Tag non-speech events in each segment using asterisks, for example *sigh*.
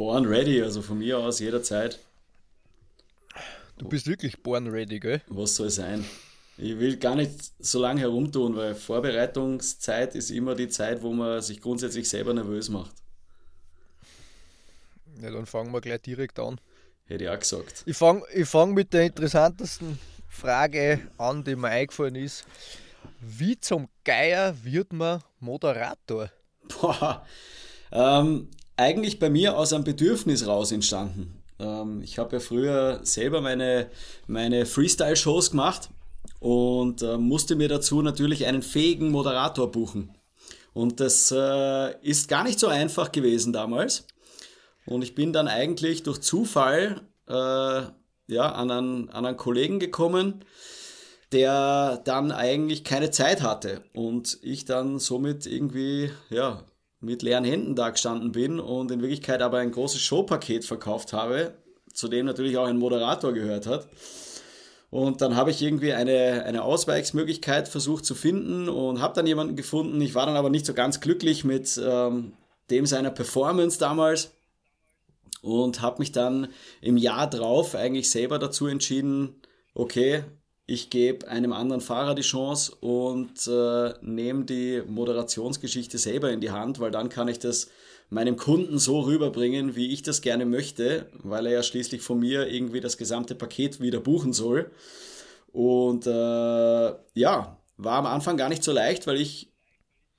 born ready, also von mir aus jederzeit. Du bist wirklich born ready, gell? Was soll sein? Ich will gar nicht so lange herumtun, weil Vorbereitungszeit ist immer die Zeit, wo man sich grundsätzlich selber nervös macht. Ja, dann fangen wir gleich direkt an. Hätte ich auch gesagt. Ich fange ich fang mit der interessantesten Frage an, die mir eingefallen ist. Wie zum Geier wird man Moderator? Boah, ähm, eigentlich bei mir aus einem Bedürfnis raus entstanden. Ähm, ich habe ja früher selber meine, meine Freestyle-Shows gemacht und äh, musste mir dazu natürlich einen fähigen Moderator buchen. Und das äh, ist gar nicht so einfach gewesen damals. Und ich bin dann eigentlich durch Zufall äh, ja, an, einen, an einen Kollegen gekommen, der dann eigentlich keine Zeit hatte. Und ich dann somit irgendwie ja, mit leeren Händen da gestanden bin und in Wirklichkeit aber ein großes Showpaket verkauft habe, zu dem natürlich auch ein Moderator gehört hat. Und dann habe ich irgendwie eine, eine Ausweichsmöglichkeit versucht zu finden und habe dann jemanden gefunden. Ich war dann aber nicht so ganz glücklich mit ähm, dem seiner Performance damals und habe mich dann im Jahr drauf eigentlich selber dazu entschieden, okay, ich gebe einem anderen Fahrer die Chance und äh, nehme die Moderationsgeschichte selber in die Hand, weil dann kann ich das meinem Kunden so rüberbringen, wie ich das gerne möchte, weil er ja schließlich von mir irgendwie das gesamte Paket wieder buchen soll. Und äh, ja, war am Anfang gar nicht so leicht, weil ich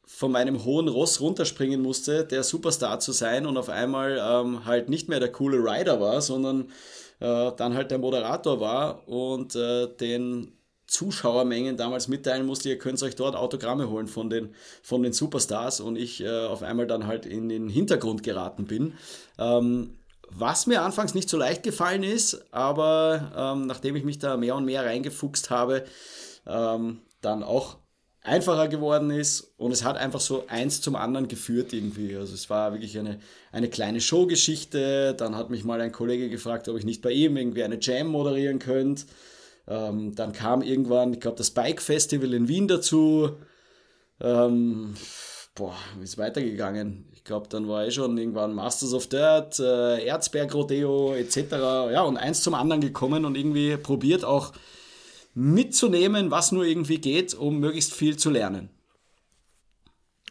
von meinem hohen Ross runterspringen musste, der Superstar zu sein und auf einmal ähm, halt nicht mehr der coole Rider war, sondern äh, dann halt der Moderator war und äh, den Zuschauermengen damals mitteilen musste, ihr könnt euch dort Autogramme holen von den, von den Superstars und ich äh, auf einmal dann halt in den Hintergrund geraten bin. Ähm, was mir anfangs nicht so leicht gefallen ist, aber ähm, nachdem ich mich da mehr und mehr reingefuchst habe, ähm, dann auch einfacher geworden ist und es hat einfach so eins zum anderen geführt irgendwie. Also es war wirklich eine, eine kleine Showgeschichte. Dann hat mich mal ein Kollege gefragt, ob ich nicht bei ihm irgendwie eine Jam moderieren könnte. Ähm, dann kam irgendwann, ich glaube, das Bike Festival in Wien dazu. Ähm, boah, wie ist weitergegangen? Ich glaube, dann war ich schon irgendwann Masters of Dirt, äh, Erzberg Rodeo etc. Ja, und eins zum anderen gekommen und irgendwie probiert auch mitzunehmen, was nur irgendwie geht, um möglichst viel zu lernen.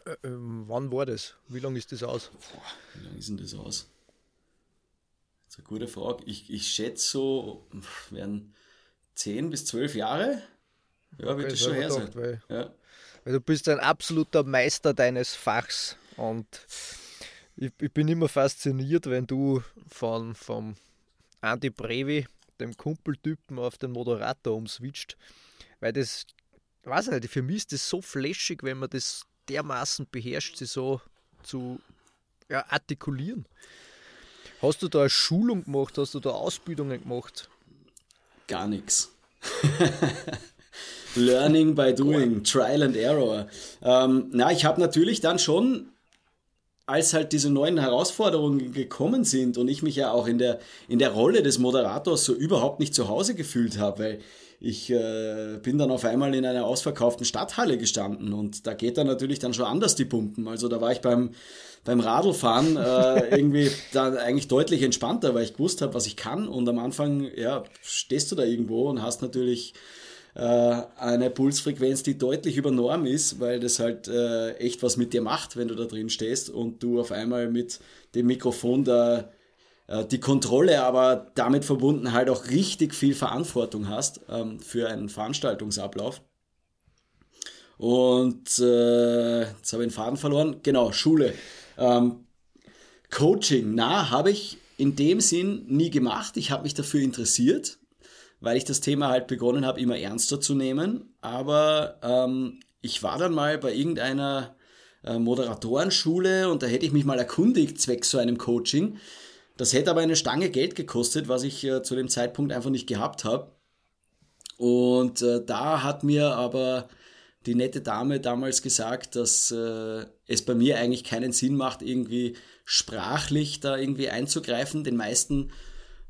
Äh, ähm, wann war das? Wie lange ist das aus? Boah, wie lange ist denn das aus? Das ist eine gute Frage. Ich, ich schätze so, werden 10 bis 12 Jahre. Ja, okay, wird das schon her sein. Weil, ja. weil, du bist ein absoluter Meister deines Fachs und ich, ich bin immer fasziniert, wenn du von, vom Andy Brevi dem Kumpeltypen auf den Moderator umswitcht, weil das, weiß ich nicht, für mich ist das so flashig, wenn man das dermaßen beherrscht, sie so zu ja, artikulieren. Hast du da eine Schulung gemacht? Hast du da Ausbildungen gemacht? Gar nichts. *laughs* Learning by doing, Trial and Error. Ähm, na, ich habe natürlich dann schon als halt diese neuen Herausforderungen gekommen sind und ich mich ja auch in der, in der Rolle des Moderators so überhaupt nicht zu Hause gefühlt habe, weil ich äh, bin dann auf einmal in einer ausverkauften Stadthalle gestanden und da geht dann natürlich dann schon anders die Pumpen. Also da war ich beim, beim Radlfahren äh, *laughs* irgendwie dann eigentlich deutlich entspannter, weil ich gewusst habe, was ich kann und am Anfang, ja, stehst du da irgendwo und hast natürlich eine Pulsfrequenz, die deutlich über Norm ist, weil das halt äh, echt was mit dir macht, wenn du da drin stehst und du auf einmal mit dem Mikrofon da äh, die Kontrolle, aber damit verbunden halt auch richtig viel Verantwortung hast ähm, für einen Veranstaltungsablauf. Und äh, jetzt habe ich den Faden verloren. Genau, Schule. Ähm, Coaching, na, habe ich in dem Sinn nie gemacht. Ich habe mich dafür interessiert weil ich das Thema halt begonnen habe, immer ernster zu nehmen. Aber ähm, ich war dann mal bei irgendeiner äh, Moderatorenschule und da hätte ich mich mal erkundigt, zwecks so einem Coaching. Das hätte aber eine Stange Geld gekostet, was ich äh, zu dem Zeitpunkt einfach nicht gehabt habe. Und äh, da hat mir aber die nette Dame damals gesagt, dass äh, es bei mir eigentlich keinen Sinn macht, irgendwie sprachlich da irgendwie einzugreifen. Den meisten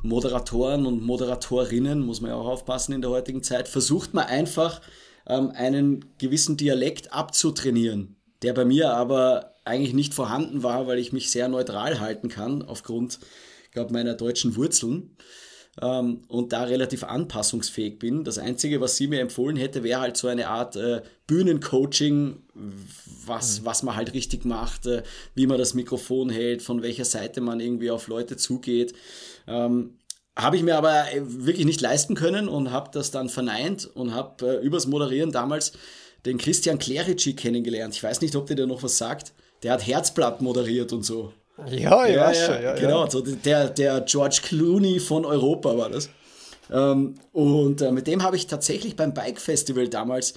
Moderatoren und Moderatorinnen, muss man ja auch aufpassen in der heutigen Zeit, versucht man einfach ähm, einen gewissen Dialekt abzutrainieren, der bei mir aber eigentlich nicht vorhanden war, weil ich mich sehr neutral halten kann, aufgrund, glaube meiner deutschen Wurzeln ähm, und da relativ anpassungsfähig bin. Das Einzige, was sie mir empfohlen hätte, wäre halt so eine Art äh, Bühnencoaching, was, mhm. was man halt richtig macht, äh, wie man das Mikrofon hält, von welcher Seite man irgendwie auf Leute zugeht. Ähm, habe ich mir aber äh, wirklich nicht leisten können und habe das dann verneint und habe äh, übers Moderieren damals den Christian Clerici kennengelernt. Ich weiß nicht, ob der dir noch was sagt. Der hat Herzblatt moderiert und so. Ja, ja, ja, schon, ja genau. So der, der George Clooney von Europa war das. Ähm, und äh, mit dem habe ich tatsächlich beim Bike Festival damals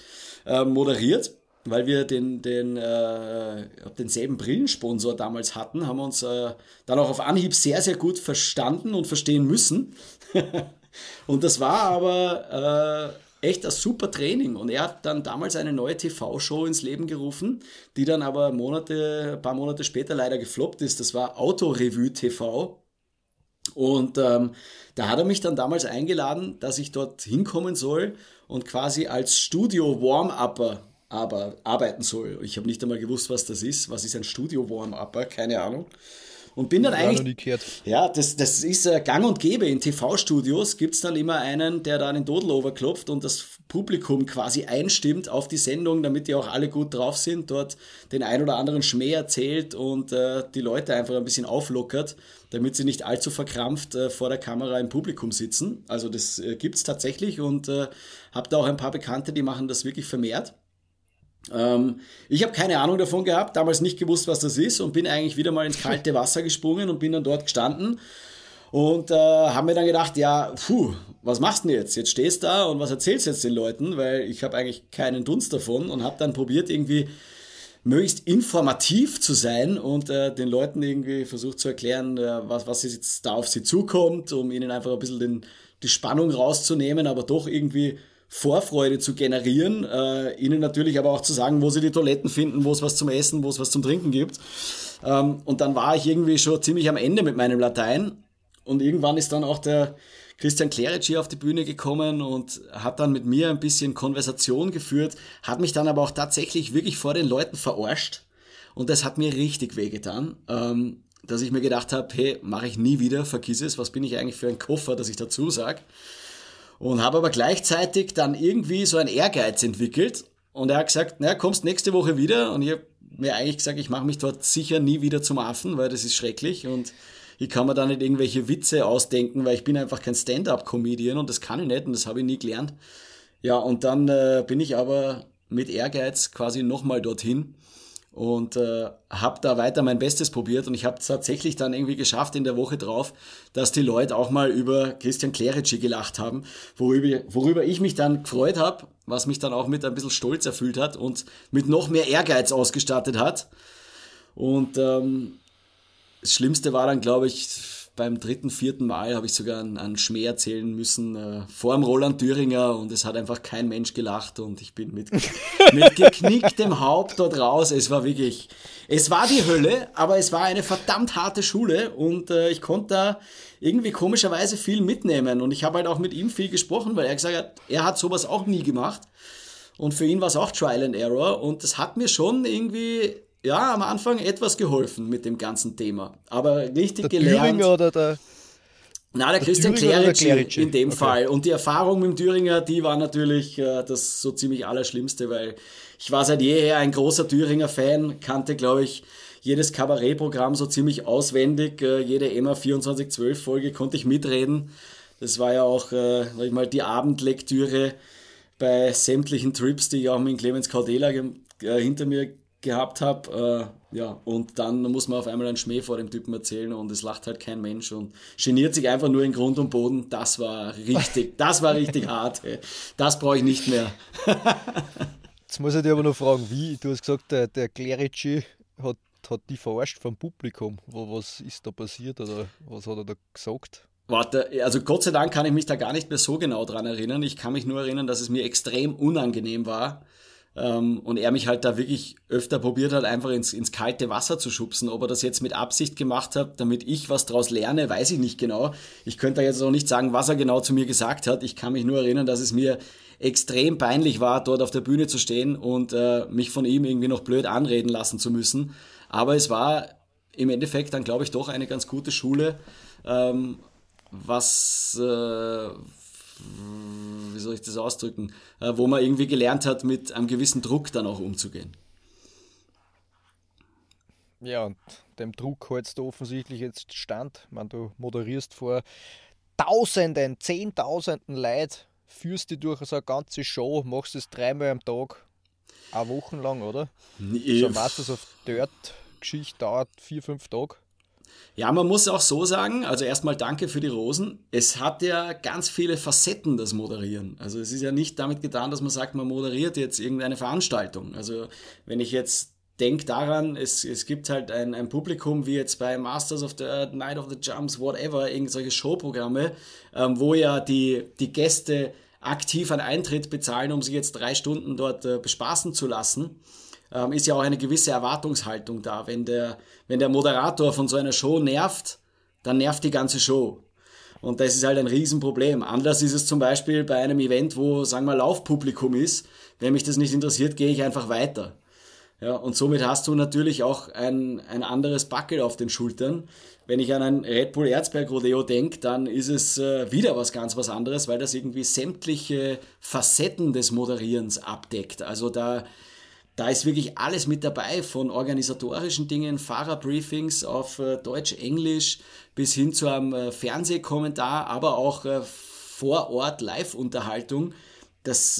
äh, moderiert, weil wir den, den, äh, denselben Brillensponsor damals hatten, haben wir uns äh, dann auch auf Anhieb sehr, sehr gut verstanden und verstehen müssen. *laughs* und das war aber äh, echt ein super Training. Und er hat dann damals eine neue TV-Show ins Leben gerufen, die dann aber Monate, ein paar Monate später leider gefloppt ist. Das war Autorevue TV. Und ähm, da hat er mich dann damals eingeladen, dass ich dort hinkommen soll und quasi als Studio-Warm-Upper aber arbeiten soll. Ich habe nicht einmal gewusst, was das ist. Was ist ein Studio-Warm-Upper? Keine Ahnung. Und bin dann eigentlich. Ja, das, das ist äh, gang und gäbe. In TV-Studios gibt es dann immer einen, der da den Dodel overklopft und das Publikum quasi einstimmt auf die Sendung, damit die auch alle gut drauf sind, dort den ein oder anderen Schmäh erzählt und äh, die Leute einfach ein bisschen auflockert, damit sie nicht allzu verkrampft äh, vor der Kamera im Publikum sitzen. Also das äh, gibt es tatsächlich und äh, habe da auch ein paar Bekannte, die machen das wirklich vermehrt. Ähm, ich habe keine Ahnung davon gehabt, damals nicht gewusst, was das ist und bin eigentlich wieder mal ins kalte *laughs* Wasser gesprungen und bin dann dort gestanden und äh, habe mir dann gedacht, ja, puh, was machst du denn jetzt? Jetzt stehst du da und was erzählst du jetzt den Leuten, weil ich habe eigentlich keinen Dunst davon und habe dann probiert irgendwie möglichst informativ zu sein und äh, den Leuten irgendwie versucht zu erklären, äh, was, was jetzt da auf sie zukommt, um ihnen einfach ein bisschen den, die Spannung rauszunehmen, aber doch irgendwie Vorfreude zu generieren, äh, ihnen natürlich aber auch zu sagen, wo sie die Toiletten finden, wo es was zum Essen, wo es was zum Trinken gibt. Ähm, und dann war ich irgendwie schon ziemlich am Ende mit meinem Latein. Und irgendwann ist dann auch der Christian Clerici auf die Bühne gekommen und hat dann mit mir ein bisschen Konversation geführt, hat mich dann aber auch tatsächlich wirklich vor den Leuten verarscht. Und das hat mir richtig wehgetan, ähm, dass ich mir gedacht habe, hey, mache ich nie wieder, vergiss es, was bin ich eigentlich für ein Koffer, dass ich dazu sage. Und habe aber gleichzeitig dann irgendwie so ein Ehrgeiz entwickelt. Und er hat gesagt, naja, kommst nächste Woche wieder. Und ich habe mir eigentlich gesagt, ich mache mich dort sicher nie wieder zum Affen, weil das ist schrecklich. Und ich kann mir da nicht irgendwelche Witze ausdenken, weil ich bin einfach kein Stand-up-Comedian und das kann ich nicht und das habe ich nie gelernt. Ja, und dann äh, bin ich aber mit Ehrgeiz quasi nochmal dorthin und äh, habe da weiter mein Bestes probiert und ich habe tatsächlich dann irgendwie geschafft in der Woche drauf, dass die Leute auch mal über Christian Clerici gelacht haben, worüber, worüber ich mich dann gefreut habe, was mich dann auch mit ein bisschen Stolz erfüllt hat und mit noch mehr Ehrgeiz ausgestattet hat. Und ähm, das Schlimmste war dann, glaube ich, beim dritten, vierten Mal habe ich sogar einen, einen Schmäh erzählen müssen äh, vor dem Roland Thüringer und es hat einfach kein Mensch gelacht und ich bin mit, *laughs* mit geknicktem Haupt dort raus. Es war wirklich, es war die Hölle, aber es war eine verdammt harte Schule und äh, ich konnte da irgendwie komischerweise viel mitnehmen und ich habe halt auch mit ihm viel gesprochen, weil er gesagt hat, er hat sowas auch nie gemacht und für ihn war es auch Trial and Error und das hat mir schon irgendwie ja, am Anfang etwas geholfen mit dem ganzen Thema. Aber richtig der gelernt. Thüringer oder der. Na, der, der Christian Clerici in dem okay. Fall. Und die Erfahrung mit dem Thüringer, die war natürlich äh, das so ziemlich Allerschlimmste, weil ich war seit jeher ein großer Thüringer-Fan, kannte, glaube ich, jedes Kabarettprogramm so ziemlich auswendig. Äh, jede EMA 2412-Folge konnte ich mitreden. Das war ja auch, äh, sag ich mal, die Abendlektüre bei sämtlichen Trips, die ich auch mit Clemens Caudela äh, hinter mir gehabt habe. Äh, ja, und dann muss man auf einmal einen Schmäh vor dem Typen erzählen und es lacht halt kein Mensch und geniert sich einfach nur in Grund und Boden. Das war richtig, *laughs* das war richtig hart. Das brauche ich nicht mehr. *laughs* Jetzt muss ich dir aber noch fragen, wie, du hast gesagt, der, der Clerici hat, hat die verarscht vom Publikum. Was ist da passiert oder was hat er da gesagt? Warte, also Gott sei Dank kann ich mich da gar nicht mehr so genau dran erinnern. Ich kann mich nur erinnern, dass es mir extrem unangenehm war ähm, und er mich halt da wirklich öfter probiert hat, einfach ins, ins kalte Wasser zu schubsen. Ob er das jetzt mit Absicht gemacht hat, damit ich was draus lerne, weiß ich nicht genau. Ich könnte da jetzt auch nicht sagen, was er genau zu mir gesagt hat. Ich kann mich nur erinnern, dass es mir extrem peinlich war, dort auf der Bühne zu stehen und äh, mich von ihm irgendwie noch blöd anreden lassen zu müssen. Aber es war im Endeffekt dann, glaube ich, doch eine ganz gute Schule, ähm, was, äh, wie soll ich das ausdrücken, äh, wo man irgendwie gelernt hat, mit einem gewissen Druck dann auch umzugehen. Ja, und dem Druck hältst du offensichtlich jetzt stand. Man, du moderierst vor Tausenden, Zehntausenden Leid, führst dich durch so eine ganze Show, machst es dreimal am Tag, eine Woche lang, oder? Nee. So ein Masters of Dirt Geschichte dauert vier, fünf Tage. Ja, man muss auch so sagen, also erstmal danke für die Rosen. Es hat ja ganz viele Facetten, das Moderieren. Also es ist ja nicht damit getan, dass man sagt, man moderiert jetzt irgendeine Veranstaltung. Also wenn ich jetzt denk daran, es, es gibt halt ein, ein Publikum wie jetzt bei Masters of the Earth, Night of the Jumps, whatever, irgendwelche Showprogramme, ähm, wo ja die, die Gäste aktiv einen Eintritt bezahlen, um sich jetzt drei Stunden dort äh, bespaßen zu lassen, ähm, ist ja auch eine gewisse Erwartungshaltung da. Wenn der, wenn der Moderator von so einer Show nervt, dann nervt die ganze Show. Und das ist halt ein Riesenproblem. Anders ist es zum Beispiel bei einem Event, wo, sagen wir, Laufpublikum ist. Wenn mich das nicht interessiert, gehe ich einfach weiter. Ja, und somit hast du natürlich auch ein, ein anderes Buckel auf den Schultern. Wenn ich an ein Red Bull Erzberg Rodeo denke, dann ist es äh, wieder was ganz was anderes, weil das irgendwie sämtliche Facetten des Moderierens abdeckt. Also da, da ist wirklich alles mit dabei, von organisatorischen Dingen, Fahrerbriefings auf äh, Deutsch, Englisch bis hin zu einem äh, Fernsehkommentar, aber auch äh, vor Ort Live-Unterhaltung. Das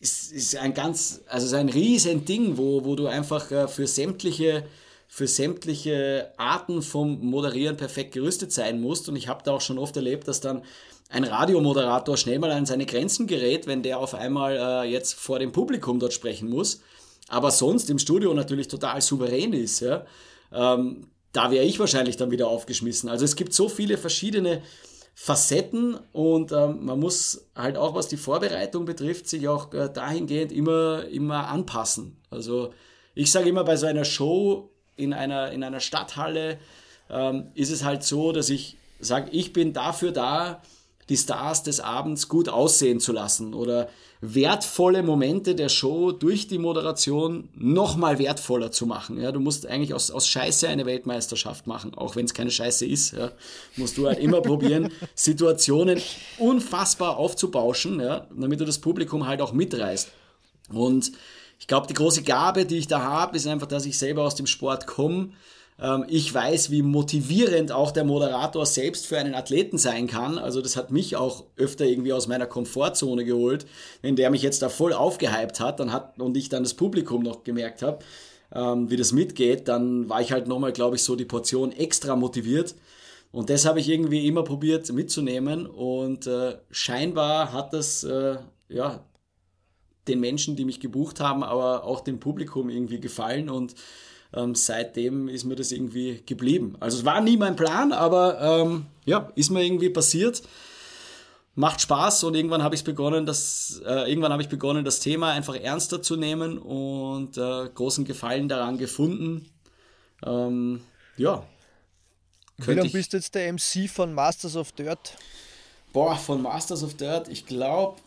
ist, ein ganz, also ist ein riesen Ding, wo, wo du einfach für sämtliche für sämtliche Arten vom Moderieren perfekt gerüstet sein musst. Und ich habe da auch schon oft erlebt, dass dann ein Radiomoderator schnell mal an seine Grenzen gerät, wenn der auf einmal äh, jetzt vor dem Publikum dort sprechen muss. Aber sonst im Studio natürlich total souverän ist. Ja? Ähm, da wäre ich wahrscheinlich dann wieder aufgeschmissen. Also es gibt so viele verschiedene Facetten und ähm, man muss halt auch, was die Vorbereitung betrifft, sich auch äh, dahingehend immer, immer anpassen. Also ich sage immer, bei so einer Show in einer, in einer Stadthalle ähm, ist es halt so, dass ich sage, ich bin dafür da, die Stars des Abends gut aussehen zu lassen oder wertvolle Momente der Show durch die Moderation nochmal wertvoller zu machen. Ja, du musst eigentlich aus, aus Scheiße eine Weltmeisterschaft machen, auch wenn es keine Scheiße ist. Ja, musst du halt immer probieren, *laughs* Situationen unfassbar aufzubauschen, ja, damit du das Publikum halt auch mitreißt. Und ich glaube, die große Gabe, die ich da habe, ist einfach, dass ich selber aus dem Sport komme ich weiß, wie motivierend auch der Moderator selbst für einen Athleten sein kann. Also das hat mich auch öfter irgendwie aus meiner Komfortzone geholt. Wenn der mich jetzt da voll aufgehypt hat dann hat und ich dann das Publikum noch gemerkt habe, ähm, wie das mitgeht, dann war ich halt nochmal, glaube ich, so die Portion extra motiviert. Und das habe ich irgendwie immer probiert mitzunehmen. Und äh, scheinbar hat das äh, ja, den Menschen, die mich gebucht haben, aber auch dem Publikum irgendwie gefallen. Und ähm, seitdem ist mir das irgendwie geblieben. Also es war nie mein Plan, aber ähm, ja, ist mir irgendwie passiert. Macht Spaß und irgendwann habe ich begonnen, das, äh, irgendwann habe ich begonnen, das Thema einfach ernster zu nehmen und äh, großen Gefallen daran gefunden. Ähm, ja. Wie lange bist du jetzt der MC von Masters of Dirt? Boah, von Masters of Dirt, ich glaube,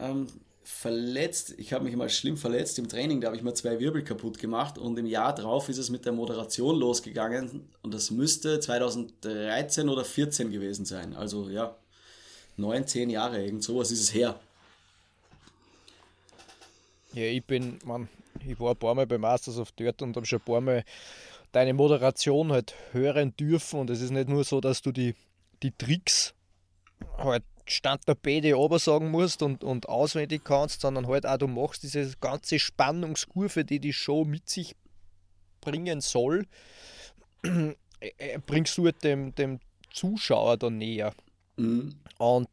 ähm, verletzt, ich habe mich mal schlimm verletzt im Training, da habe ich mir zwei Wirbel kaputt gemacht und im Jahr drauf ist es mit der Moderation losgegangen und das müsste 2013 oder 14 gewesen sein. Also ja, neun, zehn Jahre, irgend sowas ist es her. Ja, ich bin, man, ich war ein paar Mal bei Masters of Dirt und habe schon ein paar Mal deine Moderation halt hören dürfen und es ist nicht nur so, dass du die, die Tricks halt Stand der BD aber sagen musst und, und auswendig kannst, sondern halt auch du machst diese ganze Spannungskurve, die die Show mit sich bringen soll, *clears throat* bringst du halt dem, dem Zuschauer dann näher. Mhm. Und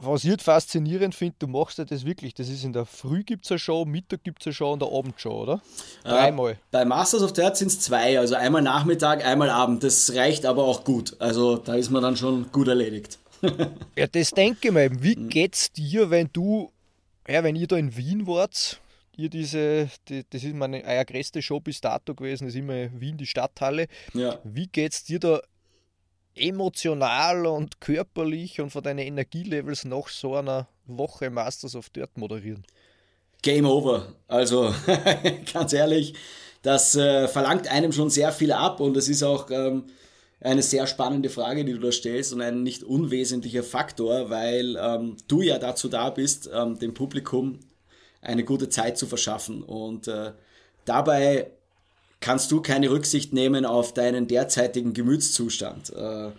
was ich halt faszinierend finde, du machst ja das wirklich. Das ist in der Früh gibt es eine Show, Mittag gibt es eine Show und der Abendshow, oder? Äh, Dreimal. Äh, bei Masters of the Earth sind es zwei, also einmal Nachmittag, einmal Abend. Das reicht aber auch gut. Also da ist man dann schon gut erledigt ja, das denke ich mir. Wie mhm. geht's dir, wenn du, ja, wenn ihr da in Wien wart, ihr diese, die, das ist meine euer größte Show bis dato gewesen, das ist immer Wien, die Stadthalle. Ja. Wie geht's dir da emotional und körperlich und von deinen Energielevels nach so einer Woche Masters of Dirt moderieren? Game over. Also *laughs* ganz ehrlich, das äh, verlangt einem schon sehr viel ab und es ist auch ähm, eine sehr spannende Frage, die du da stellst und ein nicht unwesentlicher Faktor, weil ähm, du ja dazu da bist, ähm, dem Publikum eine gute Zeit zu verschaffen und äh, dabei kannst du keine Rücksicht nehmen auf deinen derzeitigen Gemütszustand. Äh,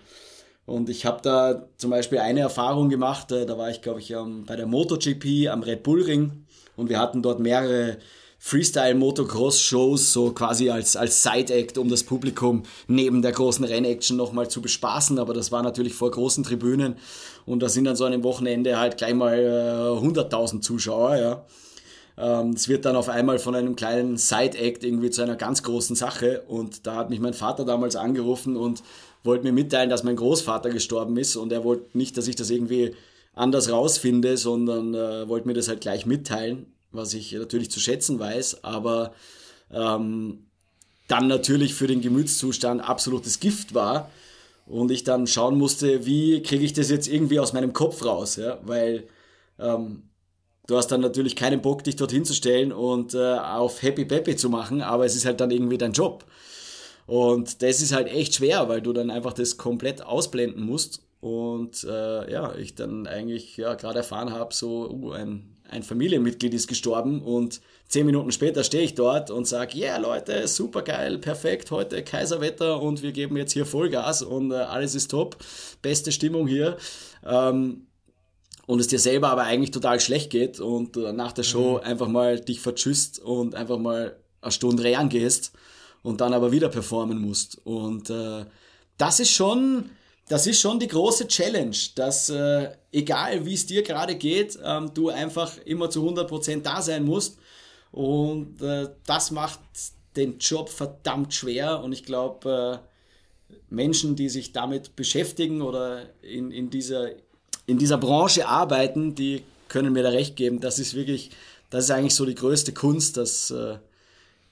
und ich habe da zum Beispiel eine Erfahrung gemacht, äh, da war ich, glaube ich, bei der MotoGP am Red Bull Ring und wir hatten dort mehrere Freestyle-Motocross-Shows, so quasi als, als Side-Act, um das Publikum neben der großen Rennaction nochmal zu bespaßen. Aber das war natürlich vor großen Tribünen und da sind dann so an einem Wochenende halt gleich mal äh, 100.000 Zuschauer, ja. Ähm, es wird dann auf einmal von einem kleinen Side-Act irgendwie zu einer ganz großen Sache und da hat mich mein Vater damals angerufen und wollte mir mitteilen, dass mein Großvater gestorben ist und er wollte nicht, dass ich das irgendwie anders rausfinde, sondern äh, wollte mir das halt gleich mitteilen was ich natürlich zu schätzen weiß, aber ähm, dann natürlich für den Gemütszustand absolutes Gift war und ich dann schauen musste, wie kriege ich das jetzt irgendwie aus meinem Kopf raus, ja, weil ähm, du hast dann natürlich keinen Bock, dich dorthin zu stellen und äh, auf Happy Peppy zu machen, aber es ist halt dann irgendwie dein Job. Und das ist halt echt schwer, weil du dann einfach das komplett ausblenden musst. Und äh, ja, ich dann eigentlich ja gerade erfahren habe, so uh, ein ein Familienmitglied ist gestorben und zehn Minuten später stehe ich dort und sage, ja yeah, Leute, super geil, perfekt, heute Kaiserwetter und wir geben jetzt hier Vollgas und äh, alles ist top, beste Stimmung hier. Ähm, und es dir selber aber eigentlich total schlecht geht und äh, nach der Show mhm. einfach mal dich vertschüsst und einfach mal eine Stunde rein gehst und dann aber wieder performen musst. Und äh, das ist schon das ist schon die große Challenge, dass äh, egal wie es dir gerade geht, ähm, du einfach immer zu 100% da sein musst. Und äh, das macht den Job verdammt schwer. Und ich glaube, äh, Menschen, die sich damit beschäftigen oder in, in, dieser, in dieser Branche arbeiten, die können mir da recht geben. Das ist wirklich, das ist eigentlich so die größte Kunst, dass äh,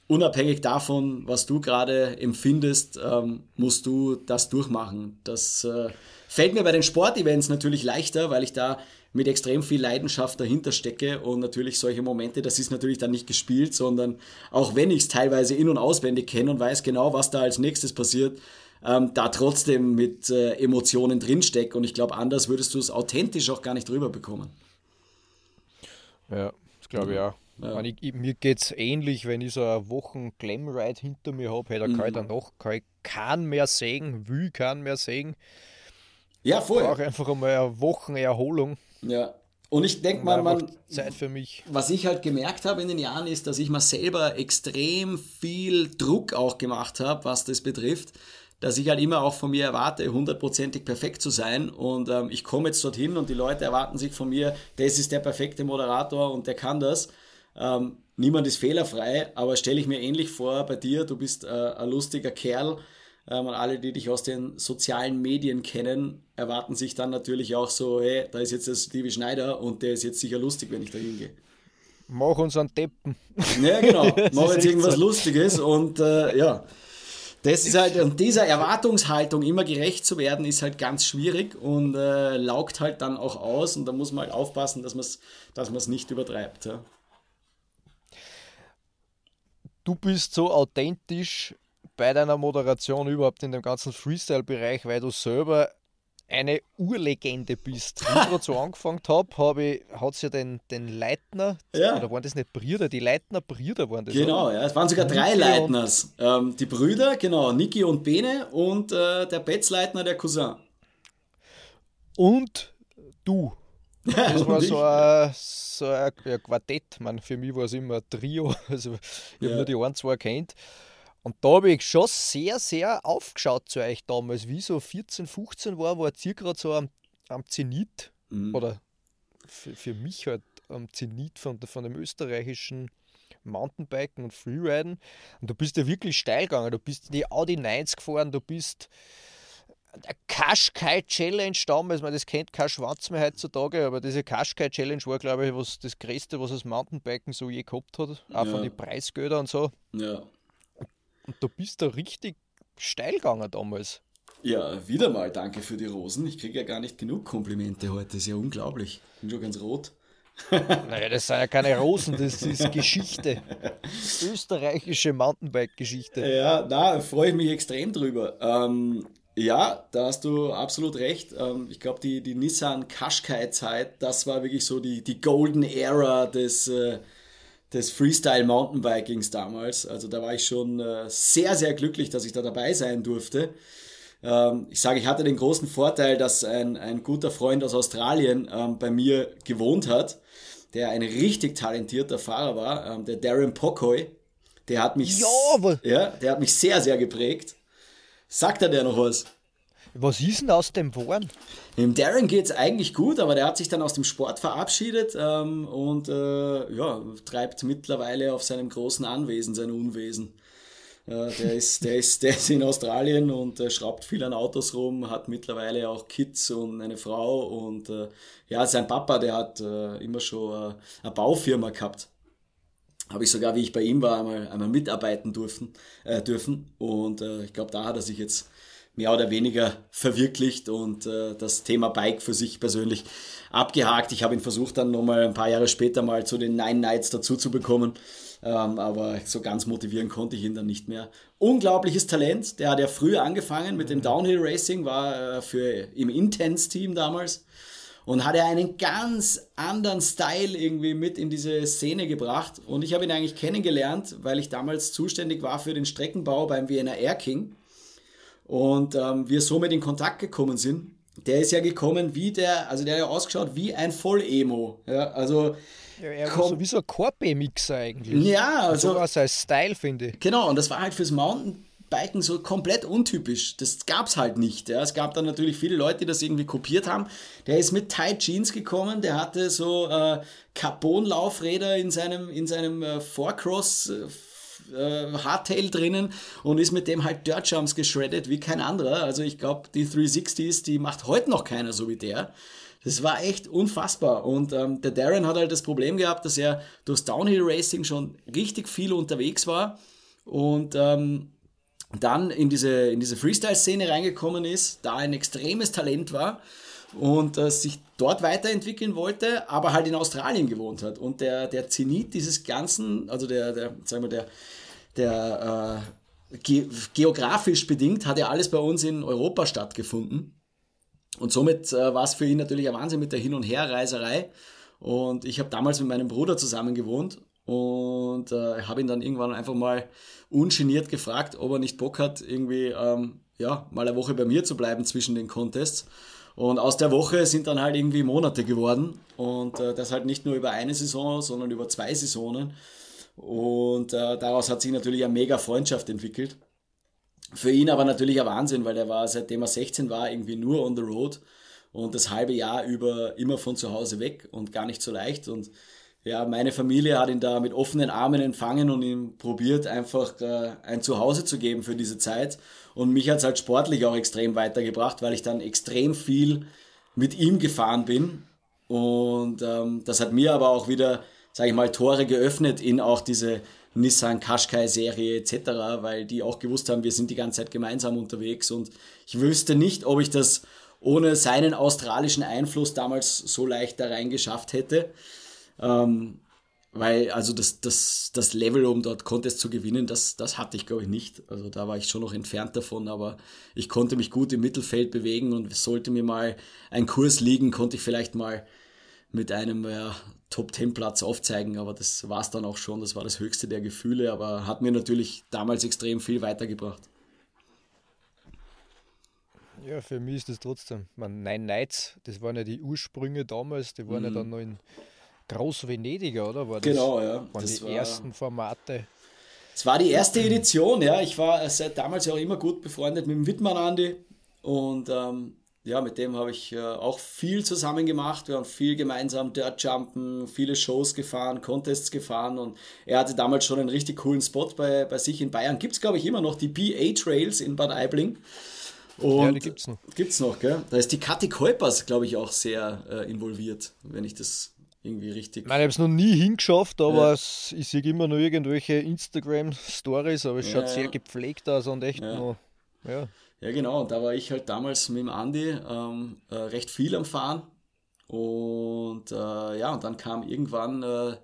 unabhängig davon, was du gerade empfindest, ähm, musst du das durchmachen. Das äh, fällt mir bei den Sportevents natürlich leichter, weil ich da mit extrem viel Leidenschaft dahinter stecke und natürlich solche Momente, das ist natürlich dann nicht gespielt, sondern auch wenn ich es teilweise in- und auswendig kenne und weiß genau, was da als nächstes passiert, ähm, da trotzdem mit äh, Emotionen drinstecke und ich glaube, anders würdest du es authentisch auch gar nicht drüber bekommen. Ja, das glaube ich auch. Ja. Ich, ich, mir geht es ähnlich, wenn ich so eine Woche Glam-Ride hinter mir habe, hey, da kann mhm. ich danach kann ich keinen mehr sägen, will keinen mehr sägen. Ja, voll. Ich brauche einfach einmal eine Woche Erholung. Ja. Und ich denke mal, man, Zeit für mich. Was ich halt gemerkt habe in den Jahren ist, dass ich mir selber extrem viel Druck auch gemacht habe, was das betrifft, dass ich halt immer auch von mir erwarte, hundertprozentig perfekt zu sein. Und ähm, ich komme jetzt dorthin und die Leute erwarten sich von mir, das ist der perfekte Moderator und der kann das. Ähm, niemand ist fehlerfrei, aber stelle ich mir ähnlich vor bei dir, du bist äh, ein lustiger Kerl. Ähm, und alle, die dich aus den sozialen Medien kennen, erwarten sich dann natürlich auch so, hey, da ist jetzt der Stevie Schneider und der ist jetzt sicher lustig, wenn ich da hingehe. Mach uns einen Deppen. Ja, genau. *laughs* Mach jetzt irgendwas so. Lustiges und äh, ja. Das ist halt, und dieser Erwartungshaltung immer gerecht zu werden, ist halt ganz schwierig und äh, laugt halt dann auch aus und da muss man halt aufpassen, dass man es dass nicht übertreibt. Ja du bist so authentisch bei deiner Moderation überhaupt in dem ganzen Freestyle-Bereich, weil du selber eine Urlegende bist. Wie ich so *laughs* angefangen habe, hab hat es ja den, den Leitner, ja. oder waren das nicht Brüder? Die Leitner Brüder waren das. Genau, ja, es waren sogar drei Niki Leitners. Ähm, die Brüder, genau, Niki und Bene und äh, der Betzleitner, der Cousin. Und du. Das *laughs* war so ein, so ein Quartett. Man, für mich war es immer ein Trio. *laughs* Also ich ja. habe nur die ein, zwei kennt. Und da habe ich schon sehr, sehr aufgeschaut zu euch damals. Wie so 14, 15 war, war ihr gerade so am, am Zenit. Mhm. Oder für, für mich halt am Zenit von, von dem österreichischen Mountainbiken und Freeriden. Und du bist ja wirklich steil gegangen. Du bist in die Audi 90 gefahren, du bist der Kaschkai Challenge damals, man das kennt kein Schwanz mehr heutzutage, aber diese Kaschkai Challenge war, glaube ich, was das Größte, was das Mountainbiken so je gehabt hat, auch ja. von den Preisgeldern und so. Ja. Und du bist da richtig steil gegangen damals. Ja, wieder mal danke für die Rosen. Ich kriege ja gar nicht genug Komplimente heute, ist ja unglaublich. Bin schon ganz rot. *laughs* naja, das sind ja keine Rosen, das ist *laughs* Geschichte. Österreichische Mountainbike-Geschichte. Ja, da freue ich mich extrem drüber. Ähm, ja, da hast du absolut recht. Ähm, ich glaube, die, die Nissan Qashqai-Zeit, das war wirklich so die, die Golden Era des, äh, des Freestyle Mountainbikings damals. Also da war ich schon äh, sehr, sehr glücklich, dass ich da dabei sein durfte. Ähm, ich sage, ich hatte den großen Vorteil, dass ein, ein guter Freund aus Australien ähm, bei mir gewohnt hat, der ein richtig talentierter Fahrer war, der Darren Pocoy. Der hat mich, ja, ja, der hat mich sehr, sehr geprägt. Sagt er dir noch was? Was ist denn aus dem geworden? Dem Darren geht es eigentlich gut, aber der hat sich dann aus dem Sport verabschiedet ähm, und äh, ja, treibt mittlerweile auf seinem großen Anwesen sein Unwesen. Äh, der, ist, der, ist, der ist in Australien und äh, schraubt viel an Autos rum, hat mittlerweile auch Kids und eine Frau und äh, ja, sein Papa, der hat äh, immer schon eine Baufirma gehabt habe ich sogar, wie ich bei ihm war, einmal, einmal mitarbeiten durften, äh, dürfen. Und äh, ich glaube, da hat er sich jetzt mehr oder weniger verwirklicht und äh, das Thema Bike für sich persönlich abgehakt. Ich habe ihn versucht, dann nochmal ein paar Jahre später mal zu den Nine Nights dazu zu bekommen. Ähm, aber so ganz motivieren konnte ich ihn dann nicht mehr. Unglaubliches Talent. Der hat ja früher angefangen mit dem Downhill Racing, war äh, für im Intense-Team damals und hat er einen ganz anderen Style irgendwie mit in diese Szene gebracht. Und ich habe ihn eigentlich kennengelernt, weil ich damals zuständig war für den Streckenbau beim Vienna Air King. Und ähm, wir somit in Kontakt gekommen sind. Der ist ja gekommen wie der, also der hat ja ausgeschaut wie ein Voll-Emo. Ja, also ja, er war so wie so ein Corpe-Mixer eigentlich. Ja, also. So war sein Style, finde ich. Genau, und das war halt fürs Mountain Biken so komplett untypisch. Das gab es halt nicht. Ja. Es gab dann natürlich viele Leute, die das irgendwie kopiert haben. Der ist mit Tight Jeans gekommen, der hatte so äh, Carbon-Laufräder in seinem, in seinem äh, Forecross. Äh, Hardtail drinnen und ist mit dem halt Dirt Jumps geschreddet wie kein anderer. Also ich glaube, die 360s, die macht heute noch keiner so wie der. Das war echt unfassbar. Und ähm, der Darren hat halt das Problem gehabt, dass er durchs Downhill Racing schon richtig viel unterwegs war und ähm, dann in diese, in diese Freestyle-Szene reingekommen ist, da ein extremes Talent war und äh, sich dort weiterentwickeln wollte, aber halt in Australien gewohnt hat. Und der, der Zenit dieses Ganzen, also der, der sagen wir, der, der äh, ge geografisch bedingt, hat ja alles bei uns in Europa stattgefunden. Und somit äh, war es für ihn natürlich ein Wahnsinn mit der Hin- und Herreiserei. Und ich habe damals mit meinem Bruder zusammen gewohnt und äh, habe ihn dann irgendwann einfach mal ungeniert gefragt, ob er nicht Bock hat, irgendwie ähm, ja, mal eine Woche bei mir zu bleiben zwischen den Contests. Und aus der Woche sind dann halt irgendwie Monate geworden. Und äh, das halt nicht nur über eine Saison, sondern über zwei Saisonen. Und äh, daraus hat sich natürlich eine mega Freundschaft entwickelt. Für ihn aber natürlich ein Wahnsinn, weil er war, seitdem er 16 war, irgendwie nur on the road und das halbe Jahr über immer von zu Hause weg und gar nicht so leicht. Und ja, meine Familie hat ihn da mit offenen Armen empfangen und ihm probiert, einfach äh, ein Zuhause zu geben für diese Zeit. Und mich hat es halt sportlich auch extrem weitergebracht, weil ich dann extrem viel mit ihm gefahren bin. Und ähm, das hat mir aber auch wieder, sage ich mal, Tore geöffnet in auch diese Nissan Qashqai Serie etc., weil die auch gewusst haben, wir sind die ganze Zeit gemeinsam unterwegs und ich wüsste nicht, ob ich das ohne seinen australischen Einfluss damals so leicht da rein geschafft hätte. Ähm, weil also das, das, das Level, um dort Contest zu gewinnen, das, das hatte ich glaube ich nicht. Also da war ich schon noch entfernt davon, aber ich konnte mich gut im Mittelfeld bewegen und sollte mir mal ein Kurs liegen, konnte ich vielleicht mal mit einem ja, Top-10-Platz aufzeigen, aber das war es dann auch schon. Das war das höchste der Gefühle, aber hat mir natürlich damals extrem viel weitergebracht. Ja, für mich ist das trotzdem. Man, Nine Nights, das waren ja die Ursprünge damals, die waren mhm. ja dann noch in Groß-Venediger, oder? War das, genau, ja. Waren das die war, ersten Formate. Es war die erste Edition, ja. Ich war seit damals ja auch immer gut befreundet mit dem Wittmann Andi und ähm, ja, mit dem habe ich äh, auch viel zusammen gemacht. Wir haben viel gemeinsam Dirt Jumpen, viele Shows gefahren, Contests gefahren und er hatte damals schon einen richtig coolen Spot bei, bei sich in Bayern. Gibt es, glaube ich, immer noch die BA Trails in Bad Aibling. Und ja, die gibt es noch. Gibt's noch, gell? Da ist die Kathi Kolpers, glaube ich, auch sehr äh, involviert, wenn ich das irgendwie richtig. Ich meine, ich habe es noch nie hingeschafft, aber ja. es, ich sehe immer nur irgendwelche Instagram-Stories, aber es ja, schaut sehr gepflegt aus und echt noch. Ja. ja, genau. Und da war ich halt damals mit dem Andi ähm, äh, recht viel am Fahren. Und äh, ja, und dann kam irgendwann äh,